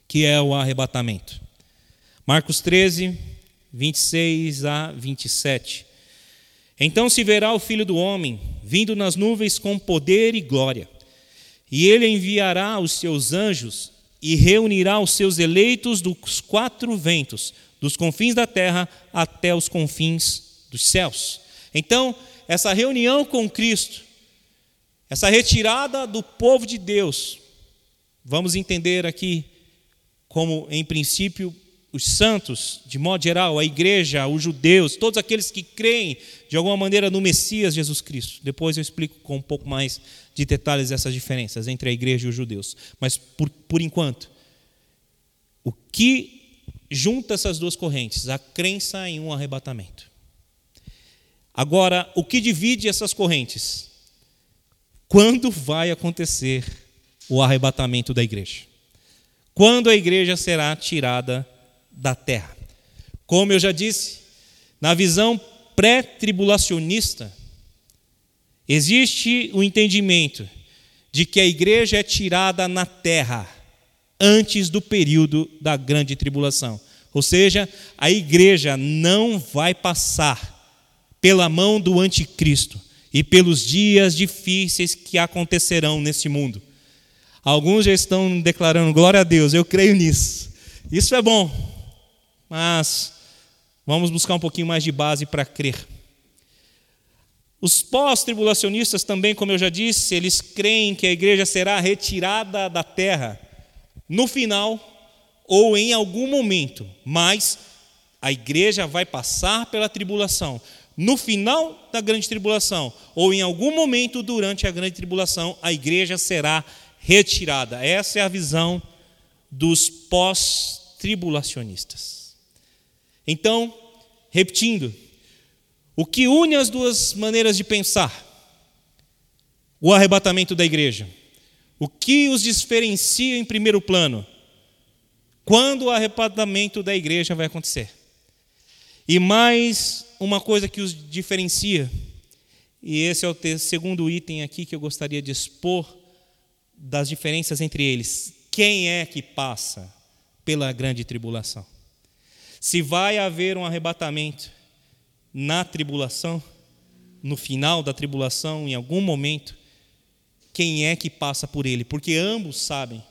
que é o arrebatamento. Marcos 13, 26 a 27. Então se verá o filho do homem vindo nas nuvens com poder e glória. E ele enviará os seus anjos e reunirá os seus eleitos dos quatro ventos, dos confins da terra até os confins dos céus. Então, essa reunião com Cristo, essa retirada do povo de Deus, vamos entender aqui como, em princípio, os santos, de modo geral, a igreja, os judeus, todos aqueles que creem de alguma maneira no Messias Jesus Cristo. Depois eu explico com um pouco mais de detalhes essas diferenças entre a igreja e os judeus. Mas por, por enquanto, o que junta essas duas correntes? A crença em um arrebatamento. Agora, o que divide essas correntes? Quando vai acontecer o arrebatamento da igreja? Quando a igreja será tirada da terra. Como eu já disse, na visão pré-tribulacionista, existe o entendimento de que a igreja é tirada na terra antes do período da grande tribulação. Ou seja, a igreja não vai passar pela mão do anticristo e pelos dias difíceis que acontecerão neste mundo. Alguns já estão declarando glória a Deus, eu creio nisso. Isso é bom, mas vamos buscar um pouquinho mais de base para crer. Os pós-tribulacionistas também, como eu já disse, eles creem que a igreja será retirada da terra no final ou em algum momento, mas a igreja vai passar pela tribulação. No final da grande tribulação, ou em algum momento durante a grande tribulação, a igreja será retirada. Essa é a visão dos pós-tribulacionistas. Então, repetindo, o que une as duas maneiras de pensar? O arrebatamento da igreja. O que os diferencia em primeiro plano? Quando o arrebatamento da igreja vai acontecer? E mais uma coisa que os diferencia, e esse é o segundo item aqui que eu gostaria de expor das diferenças entre eles. Quem é que passa pela grande tribulação? Se vai haver um arrebatamento na tribulação, no final da tribulação, em algum momento, quem é que passa por ele? Porque ambos sabem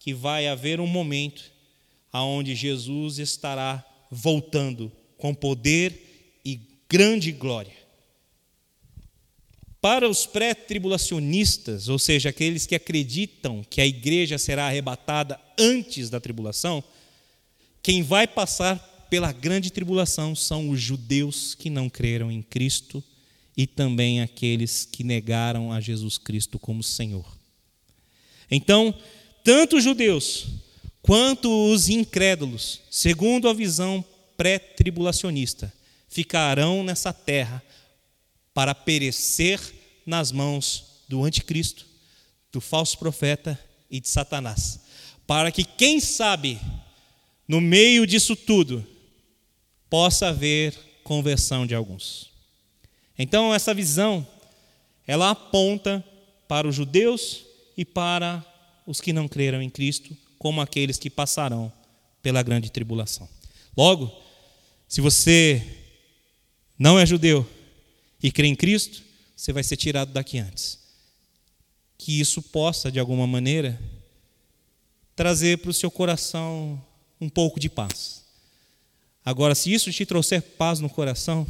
que vai haver um momento aonde Jesus estará voltando com poder e grande glória. Para os pré-tribulacionistas, ou seja, aqueles que acreditam que a igreja será arrebatada antes da tribulação, quem vai passar pela grande tribulação são os judeus que não creram em Cristo e também aqueles que negaram a Jesus Cristo como Senhor. Então, tanto os judeus quanto os incrédulos, segundo a visão pré-tribulacionista, ficarão nessa terra para perecer nas mãos do anticristo, do falso profeta e de Satanás, para que quem sabe no meio disso tudo possa haver conversão de alguns. Então, essa visão, ela aponta para os judeus e para os que não creram em Cristo, como aqueles que passarão pela grande tribulação. Logo, se você não é judeu e crê em Cristo, você vai ser tirado daqui antes. Que isso possa, de alguma maneira, trazer para o seu coração um pouco de paz. Agora, se isso te trouxer paz no coração,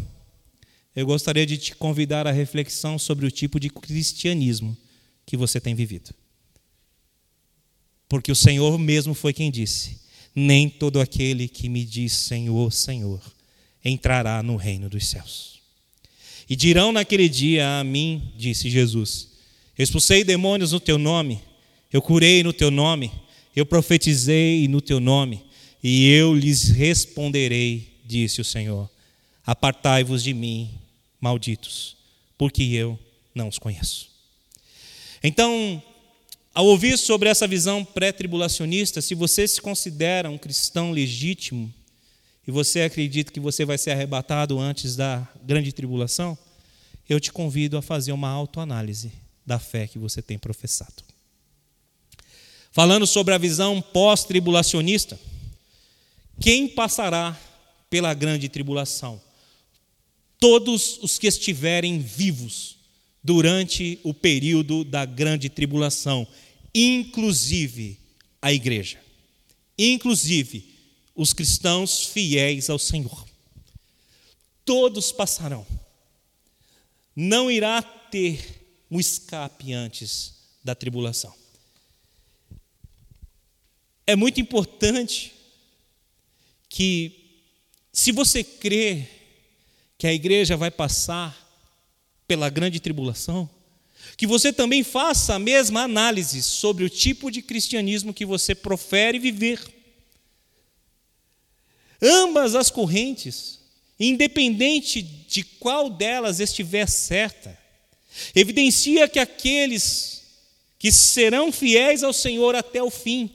eu gostaria de te convidar à reflexão sobre o tipo de cristianismo que você tem vivido. Porque o Senhor mesmo foi quem disse: Nem todo aquele que me diz Senhor, Senhor, entrará no reino dos céus. E dirão naquele dia a mim, disse Jesus: Expulsei demônios no teu nome, eu curei no teu nome, eu profetizei no teu nome e eu lhes responderei, disse o Senhor: Apartai-vos de mim, malditos, porque eu não os conheço. Então, ao ouvir sobre essa visão pré-tribulacionista, se você se considera um cristão legítimo e você acredita que você vai ser arrebatado antes da grande tribulação, eu te convido a fazer uma autoanálise da fé que você tem professado. Falando sobre a visão pós-tribulacionista, quem passará pela grande tribulação? Todos os que estiverem vivos durante o período da grande tribulação, inclusive a igreja, inclusive os cristãos fiéis ao Senhor. Todos passarão. Não irá ter um escape antes da tribulação. É muito importante que, se você crê que a igreja vai passar pela grande tribulação, que você também faça a mesma análise sobre o tipo de cristianismo que você profere viver. Ambas as correntes, independente de qual delas estiver certa, evidencia que aqueles que serão fiéis ao Senhor até o fim,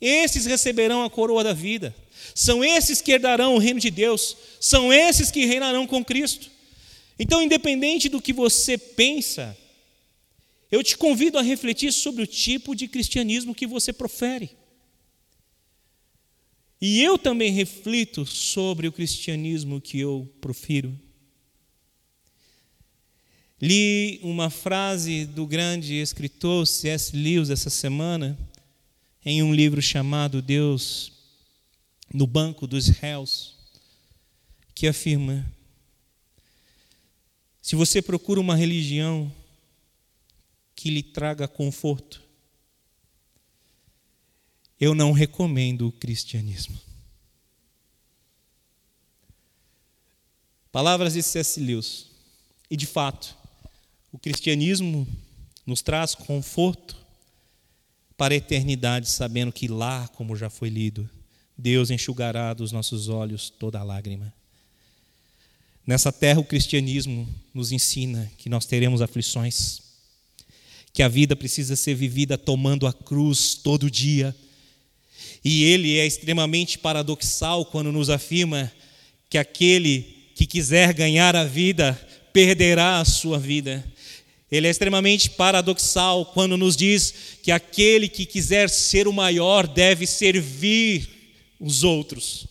esses receberão a coroa da vida. São esses que herdarão o reino de Deus, são esses que reinarão com Cristo. Então, independente do que você pensa, eu te convido a refletir sobre o tipo de cristianismo que você profere. E eu também reflito sobre o cristianismo que eu profiro. Li uma frase do grande escritor C.S. Lewis essa semana, em um livro chamado Deus no Banco dos Réus, que afirma: se você procura uma religião que lhe traga conforto, eu não recomendo o cristianismo. Palavras de C.S. Lewis. E de fato, o cristianismo nos traz conforto para a eternidade, sabendo que lá, como já foi lido, Deus enxugará dos nossos olhos toda lágrima. Nessa terra, o cristianismo nos ensina que nós teremos aflições, que a vida precisa ser vivida tomando a cruz todo dia. E ele é extremamente paradoxal quando nos afirma que aquele que quiser ganhar a vida perderá a sua vida. Ele é extremamente paradoxal quando nos diz que aquele que quiser ser o maior deve servir os outros,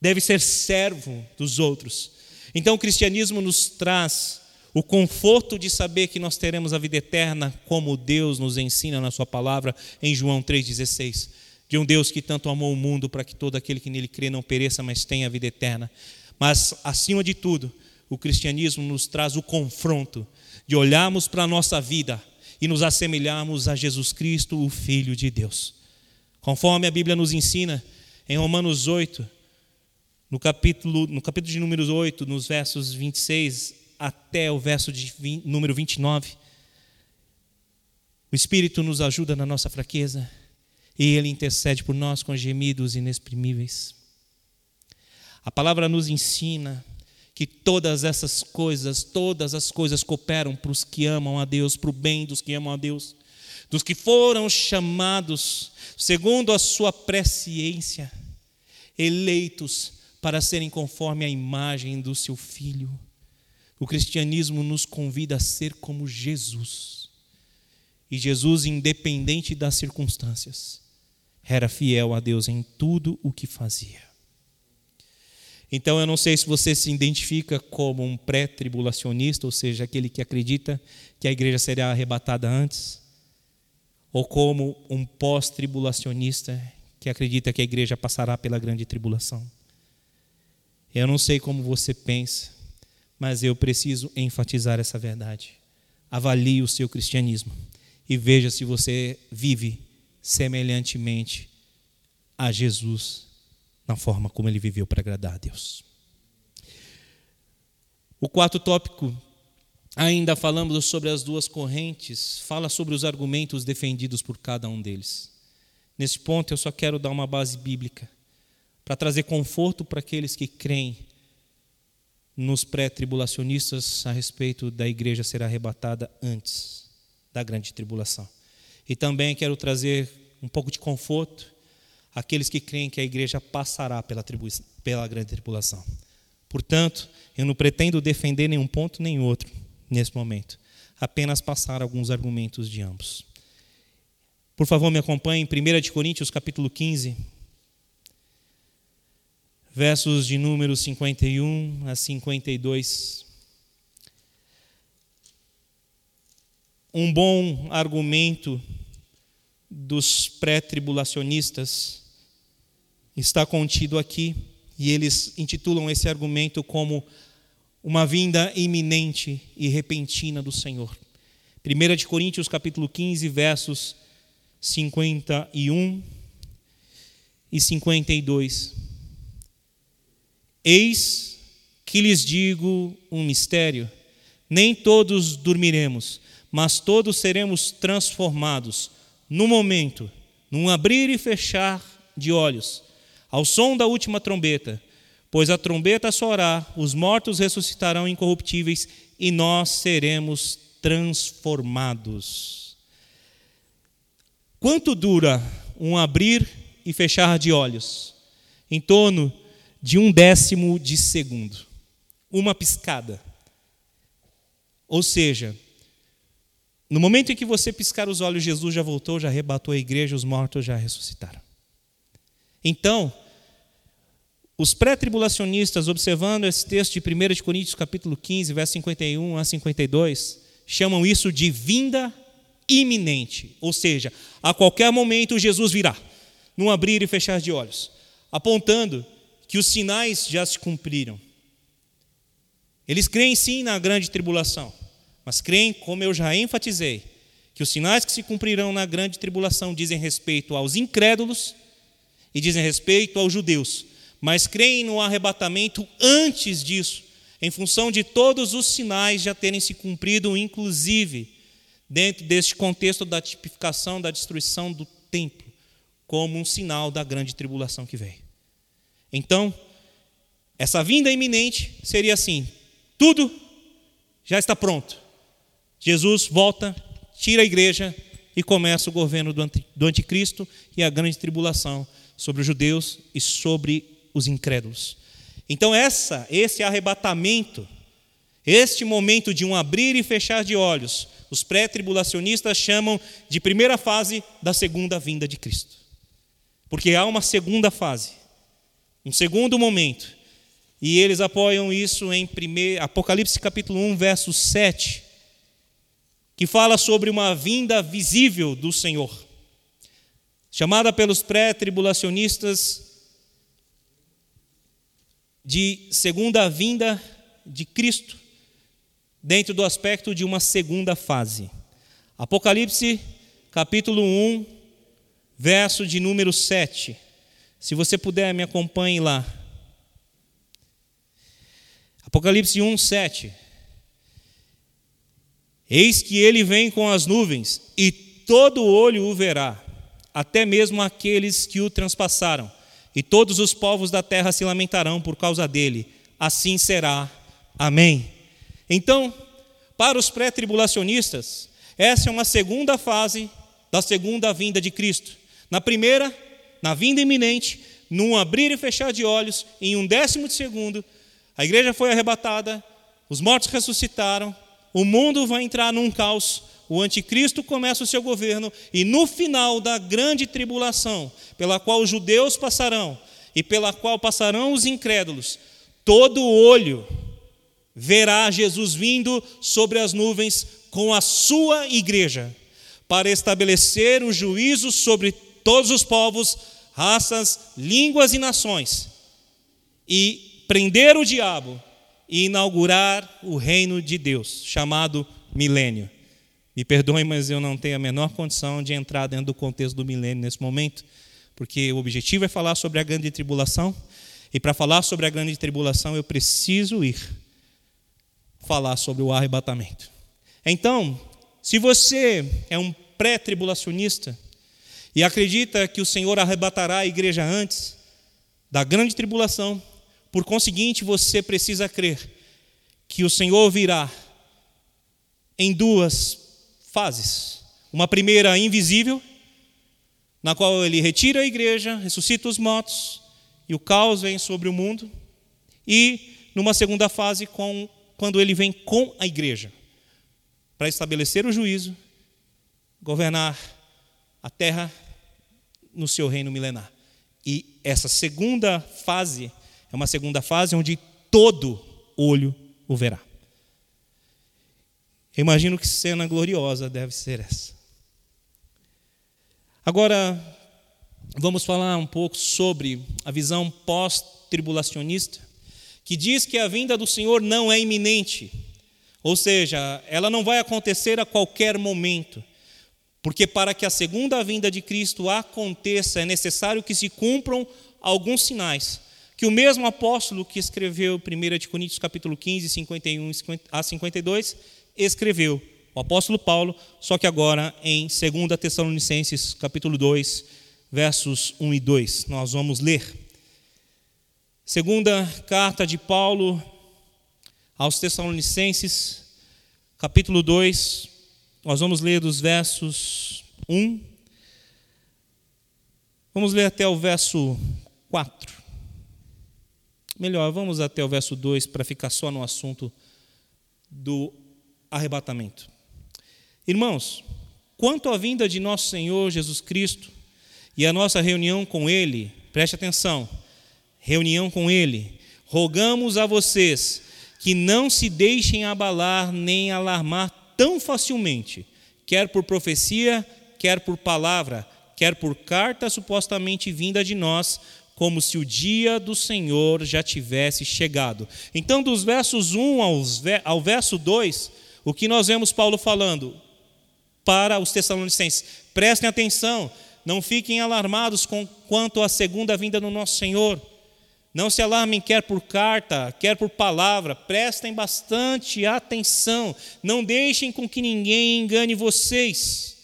deve ser servo dos outros. Então o cristianismo nos traz o conforto de saber que nós teremos a vida eterna, como Deus nos ensina na Sua palavra em João 3,16. De um Deus que tanto amou o mundo para que todo aquele que nele crê não pereça, mas tenha a vida eterna. Mas, acima de tudo, o cristianismo nos traz o confronto de olharmos para a nossa vida e nos assemelharmos a Jesus Cristo, o Filho de Deus. Conforme a Bíblia nos ensina, em Romanos 8, no capítulo, no capítulo de números 8, nos versos 26 até o verso de 20, número 29, o Espírito nos ajuda na nossa fraqueza e Ele intercede por nós com gemidos inexprimíveis. A palavra nos ensina que todas essas coisas, todas as coisas cooperam para os que amam a Deus, para o bem dos que amam a Deus, dos que foram chamados segundo a sua presciência, eleitos para serem conforme a imagem do seu filho. O cristianismo nos convida a ser como Jesus. E Jesus, independente das circunstâncias, era fiel a Deus em tudo o que fazia. Então eu não sei se você se identifica como um pré-tribulacionista, ou seja, aquele que acredita que a igreja será arrebatada antes, ou como um pós-tribulacionista que acredita que a igreja passará pela grande tribulação. Eu não sei como você pensa, mas eu preciso enfatizar essa verdade. Avalie o seu cristianismo e veja se você vive semelhantemente a Jesus na forma como ele viveu para agradar a Deus. O quarto tópico, ainda falamos sobre as duas correntes, fala sobre os argumentos defendidos por cada um deles. Nesse ponto, eu só quero dar uma base bíblica para trazer conforto para aqueles que creem nos pré-tribulacionistas a respeito da igreja ser arrebatada antes da grande tribulação. E também quero trazer um pouco de conforto aqueles que creem que a igreja passará pela, pela grande tribulação. Portanto, eu não pretendo defender nenhum ponto nem outro nesse momento, apenas passar alguns argumentos de ambos. Por favor, me acompanhe em 1 Coríntios capítulo 15, versos de número 51 a 52. Um bom argumento dos pré-tribulacionistas está contido aqui, e eles intitulam esse argumento como uma vinda iminente e repentina do Senhor. 1 de Coríntios capítulo 15, versos 51 e 52. Eis que lhes digo um mistério: nem todos dormiremos, mas todos seremos transformados no momento, num abrir e fechar de olhos ao som da última trombeta, pois a trombeta soará, os mortos ressuscitarão incorruptíveis e nós seremos transformados. Quanto dura um abrir e fechar de olhos? Em torno de um décimo de segundo, uma piscada. Ou seja, no momento em que você piscar os olhos, Jesus já voltou, já arrebatou a igreja, os mortos já ressuscitaram. Então, Os pré-tribulacionistas, observando esse texto de 1 de Coríntios, capítulo 15, verso 51 a 52, chamam isso de vinda iminente, ou seja, a qualquer momento Jesus virá, num abrir e fechar de olhos, apontando que os sinais já se cumpriram. Eles creem sim na grande tribulação, mas creem, como eu já enfatizei, que os sinais que se cumprirão na grande tribulação dizem respeito aos incrédulos e dizem respeito aos judeus, mas creem no arrebatamento antes disso, em função de todos os sinais já terem se cumprido, inclusive dentro deste contexto da tipificação da destruição do templo, como um sinal da grande tribulação que veio. Então, essa vinda iminente seria assim: tudo já está pronto. Jesus volta, tira a igreja e começa o governo do anticristo e a grande tribulação sobre os judeus e sobre os incrédulos. Então essa, esse arrebatamento, este momento de um abrir e fechar de olhos, os pré-tribulacionistas chamam de primeira fase da segunda vinda de Cristo. Porque há uma segunda fase, um segundo momento. E eles apoiam isso em Apocalipse capítulo 1, verso 7, que fala sobre uma vinda visível do Senhor. Chamada pelos pré-tribulacionistas de segunda vinda de Cristo, dentro do aspecto de uma segunda fase. Apocalipse, capítulo 1, verso de número 7. Se você puder, me acompanhe lá. Apocalipse 1, 7. Eis que ele vem com as nuvens, e todo olho o verá, até mesmo aqueles que o transpassaram e todos os povos da terra se lamentarão por causa dele. Assim será. Amém. Então, para os pré-tribulacionistas, essa é uma segunda fase da segunda vinda de Cristo. Na primeira, na vinda iminente, num abrir e fechar de olhos, em um décimo de segundo, a igreja foi arrebatada, os mortos ressuscitaram, o mundo vai entrar num caos, o anticristo começa o seu governo e no final da grande tribulação, pela qual os judeus passarão e pela qual passarão os incrédulos, todo olho verá Jesus vindo sobre as nuvens com a sua igreja, para estabelecer o juízo sobre todos os povos, raças, línguas e nações, e prender o diabo e inaugurar o reino de Deus, chamado milênio. Me perdoem, mas eu não tenho a menor condição de entrar dentro do contexto do milênio nesse momento, porque o objetivo é falar sobre a grande tribulação, e para falar sobre a grande tribulação eu preciso ir falar sobre o arrebatamento. Então, se você é um pré-tribulacionista e acredita que o Senhor arrebatará a igreja antes da grande tribulação, por conseguinte, você precisa crer que o Senhor virá em duas fases. Uma primeira invisível, na qual ele retira a igreja, ressuscita os mortos e o caos vem sobre o mundo. E numa segunda fase, com, quando ele vem com a igreja, para estabelecer o juízo, governar a terra no seu reino milenar. E essa segunda fase é uma segunda fase onde todo olho o verá. Eu imagino que cena gloriosa deve ser essa. Agora, vamos falar um pouco sobre a visão pós-tribulacionista, que diz que a vinda do Senhor não é iminente, ou seja, ela não vai acontecer a qualquer momento, porque para que a segunda vinda de Cristo aconteça é necessário que se cumpram alguns sinais, que o mesmo apóstolo que escreveu 1 Coríntios capítulo 15, 51 a 52, escreveu, o apóstolo Paulo, só que agora em 2 Tessalonicenses, capítulo 2, versos 1 e 2. Nós vamos ler. Segunda carta de Paulo aos Tessalonicenses, capítulo 2, nós vamos ler dos versos 1. Vamos ler até o verso 4. Melhor, vamos até o verso 2 para ficar só no assunto do arrebatamento. Irmãos, quanto à vinda de nosso Senhor Jesus Cristo e a nossa reunião com Ele, preste atenção, reunião com ele, rogamos a vocês que não se deixem abalar nem alarmar tão facilmente, quer por profecia, quer por palavra, quer por carta supostamente vinda de nós, como se o dia do Senhor já tivesse chegado. Então, dos versos 1 ao verso 2, o que nós vemos Paulo falando para os Tessalonicenses? Prestem atenção, não fiquem alarmados com quanto à segunda vinda do nosso Senhor. Não se alarmem, quer por carta, quer por palavra, prestem bastante atenção, não deixem com que ninguém engane vocês.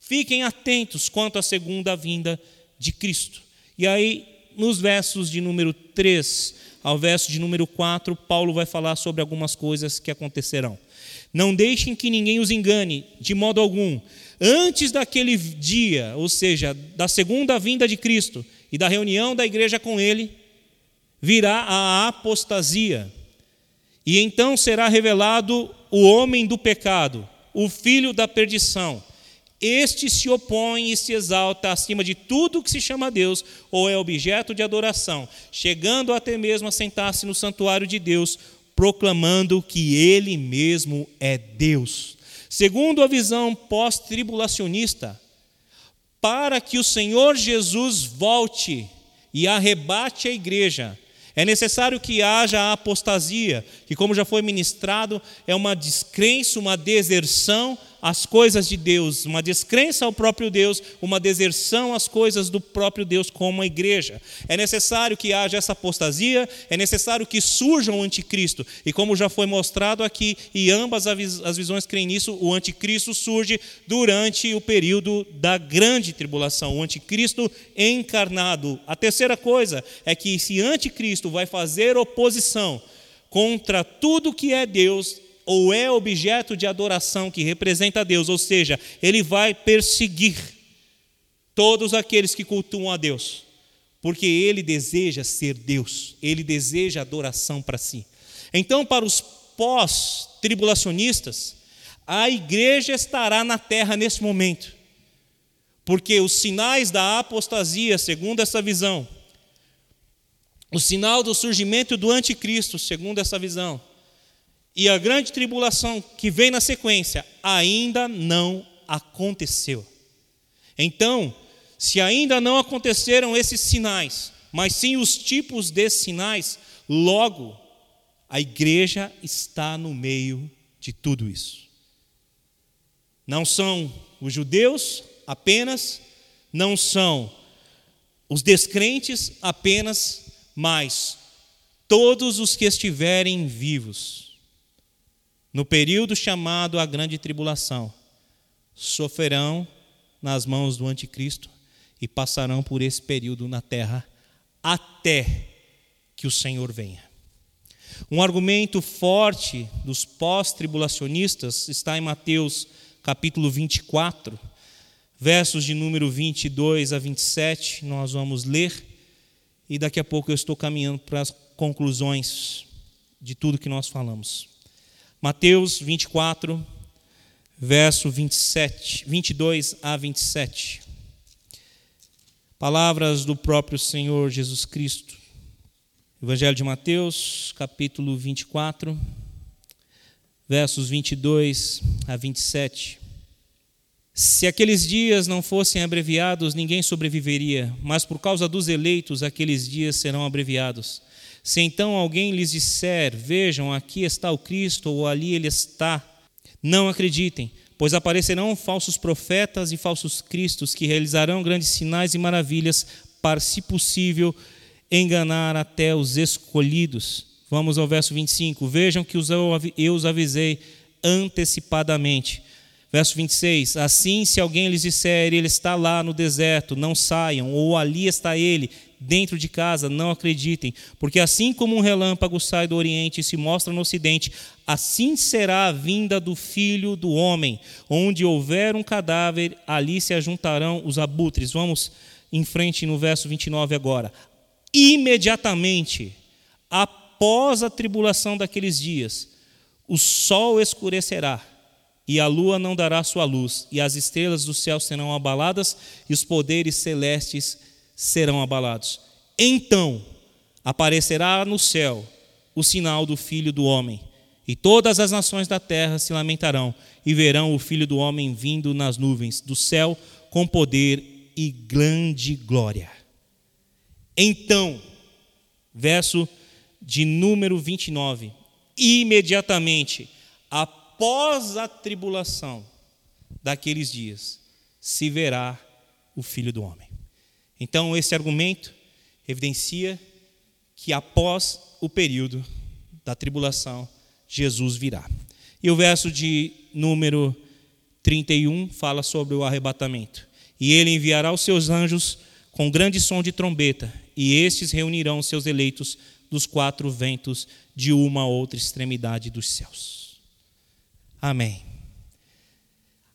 Fiquem atentos quanto à segunda vinda de Cristo. E aí, nos versos de número 3 ao verso de número 4, Paulo vai falar sobre algumas coisas que acontecerão. Não deixem que ninguém os engane, de modo algum. Antes daquele dia, ou seja, da segunda vinda de Cristo e da reunião da igreja com Ele, virá a apostasia. E então será revelado o homem do pecado, o filho da perdição. Este se opõe e se exalta acima de tudo que se chama Deus ou é objeto de adoração, chegando até mesmo a sentar-se no santuário de Deus, proclamando que ele mesmo é Deus. Segundo a visão pós-tribulacionista, para que o Senhor Jesus volte e arrebate a igreja, é necessário que haja apostasia, que, como já foi ministrado, é uma descrença, uma deserção às coisas de Deus, uma descrença ao próprio Deus, uma deserção às coisas do próprio Deus como a igreja. É necessário que haja essa apostasia, é necessário que surja o um anticristo. E como já foi mostrado aqui, e ambas as visões creem nisso, o anticristo surge durante o período da grande tribulação, o anticristo encarnado. A terceira coisa é que esse anticristo vai fazer oposição contra tudo que é Deus ou é objeto de adoração que representa a Deus, ou seja, ele vai perseguir todos aqueles que cultuam a Deus, porque ele deseja ser Deus, ele deseja adoração para si. Então, para os pós-tribulacionistas, a igreja estará na terra nesse momento, porque os sinais da apostasia, segundo essa visão, o sinal do surgimento do anticristo, segundo essa visão, e a grande tribulação que vem na sequência ainda não aconteceu. Então, se ainda não aconteceram esses sinais, mas sim os tipos desses sinais, logo a igreja está no meio de tudo isso. Não são os judeus apenas, não são os descrentes apenas, mas todos os que estiverem vivos no período chamado a grande tribulação, sofrerão nas mãos do anticristo e passarão por esse período na terra até que o Senhor venha. Um argumento forte dos pós-tribulacionistas está em Mateus capítulo 24, versos de número 22 a 27, nós vamos ler e daqui a pouco eu estou caminhando para as conclusões de tudo que nós falamos. Mateus 24, verso 27, 22 a 27. Palavras do próprio Senhor Jesus Cristo. Evangelho de Mateus, capítulo 24, versos 22 a 27. Se aqueles dias não fossem abreviados, ninguém sobreviveria, mas por causa dos eleitos, aqueles dias serão abreviados. Se então alguém lhes disser, vejam, aqui está o Cristo, ou ali ele está, não acreditem, pois aparecerão falsos profetas e falsos cristos que realizarão grandes sinais e maravilhas para, se possível, enganar até os escolhidos. Vamos ao verso 25. Vejam que eu os avisei antecipadamente. Verso 26: Assim, se alguém lhes disser, ele está lá no deserto, não saiam, ou ali está ele, dentro de casa, não acreditem, porque assim como um relâmpago sai do Oriente e se mostra no Ocidente, assim será a vinda do Filho do Homem. Onde houver um cadáver, ali se ajuntarão os abutres. Vamos em frente no verso 29 agora. Imediatamente, após a tribulação daqueles dias, o sol escurecerá e a lua não dará sua luz, e as estrelas do céu serão abaladas, e os poderes celestes serão abalados. Então aparecerá no céu o sinal do Filho do Homem, e todas as nações da terra se lamentarão e verão o Filho do Homem vindo nas nuvens do céu com poder e grande glória. Então, verso de número 29, imediatamente após a tribulação daqueles dias, se verá o Filho do Homem. Então, esse argumento evidencia que após o período da tribulação, Jesus virá. E o verso de número 31 fala sobre o arrebatamento. E ele enviará os seus anjos com grande som de trombeta, e estes reunirão seus eleitos dos quatro ventos de uma outra extremidade dos céus. Amém.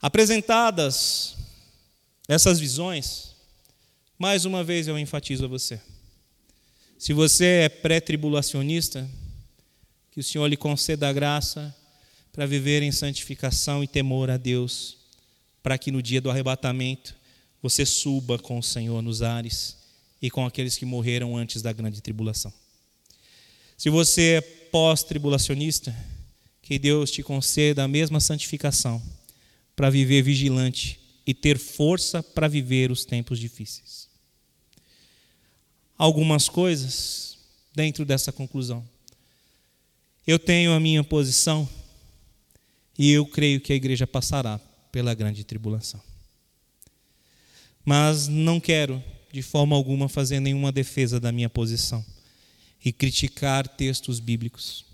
Apresentadas essas visões, mais uma vez eu enfatizo a você. Se você é pré-tribulacionista, que o Senhor lhe conceda a graça para viver em santificação e temor a Deus, para que no dia do arrebatamento você suba com o Senhor nos ares e com aqueles que morreram antes da grande tribulação. Se você é pós-tribulacionista, que Deus te conceda a mesma santificação para viver vigilante e ter força para viver os tempos difíceis. Algumas coisas dentro dessa conclusão. Eu tenho a minha posição e eu creio que a igreja passará pela grande tribulação. Mas não quero, de forma alguma, fazer nenhuma defesa da minha posição e criticar textos bíblicos.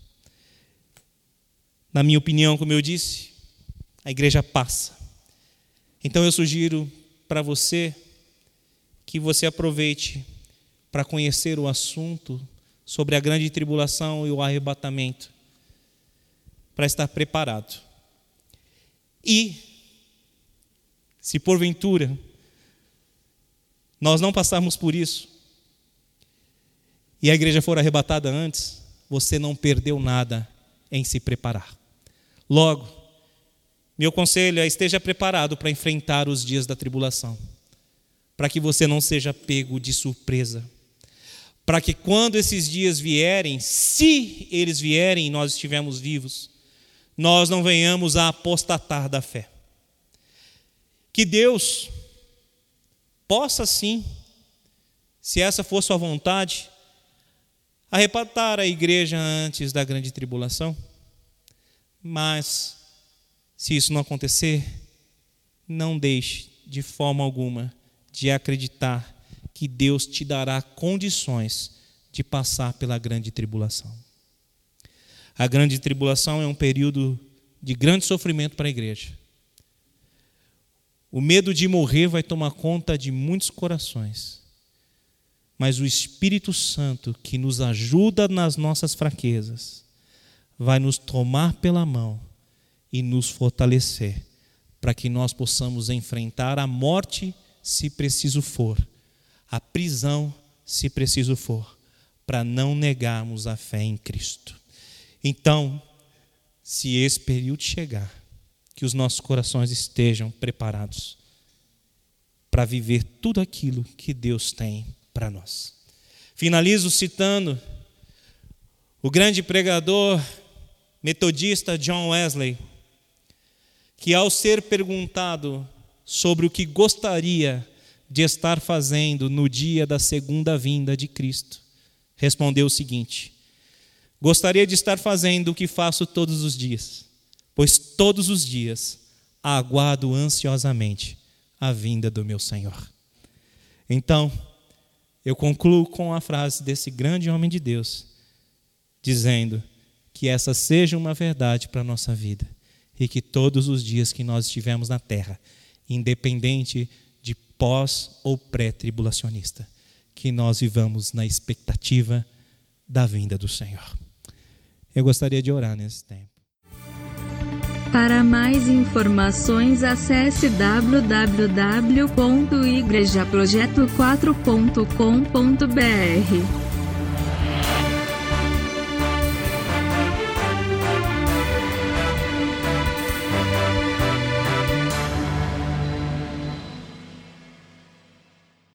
Na minha opinião, como eu disse, a igreja passa. Então eu sugiro para você que você aproveite para conhecer o assunto sobre a grande tribulação e o arrebatamento, para estar preparado. E, se porventura nós não passarmos por isso, e a igreja for arrebatada antes, você não perdeu nada em se preparar. Logo, meu conselho é esteja preparado para enfrentar os dias da tribulação, para que você não seja pego de surpresa, para que quando esses dias vierem, se eles vierem e nós estivermos vivos, nós não venhamos a apostatar da fé. Que Deus possa sim, se essa for sua vontade, arrebatar a igreja antes da grande tribulação. Mas, se isso não acontecer, não deixe de forma alguma de acreditar que Deus te dará condições de passar pela grande tribulação. A grande tribulação é um período de grande sofrimento para a igreja. O medo de morrer vai tomar conta de muitos corações mas o Espírito Santo, que nos ajuda nas nossas fraquezas, vai nos tomar pela mão e nos fortalecer, para que nós possamos enfrentar a morte, se preciso for, a prisão, se preciso for, para não negarmos a fé em Cristo. Então, se esse período chegar, que os nossos corações estejam preparados para viver tudo aquilo que Deus tem para nós. Finalizo citando o grande pregador metodista John Wesley, que ao ser perguntado sobre o que gostaria de estar fazendo no dia da segunda vinda de Cristo, respondeu o seguinte: Gostaria de estar fazendo o que faço todos os dias, pois todos os dias aguardo ansiosamente a vinda do meu Senhor. Então, eu concluo com a frase desse grande homem de Deus, dizendo que essa seja uma verdade para a nossa vida e que todos os dias que nós estivermos na terra, independente de pós ou pré-tribulacionista, que nós vivamos na expectativa da vinda do Senhor. Eu gostaria de orar nesse tempo. Para mais informações, acesse www.igrejaprojeto4.com.br.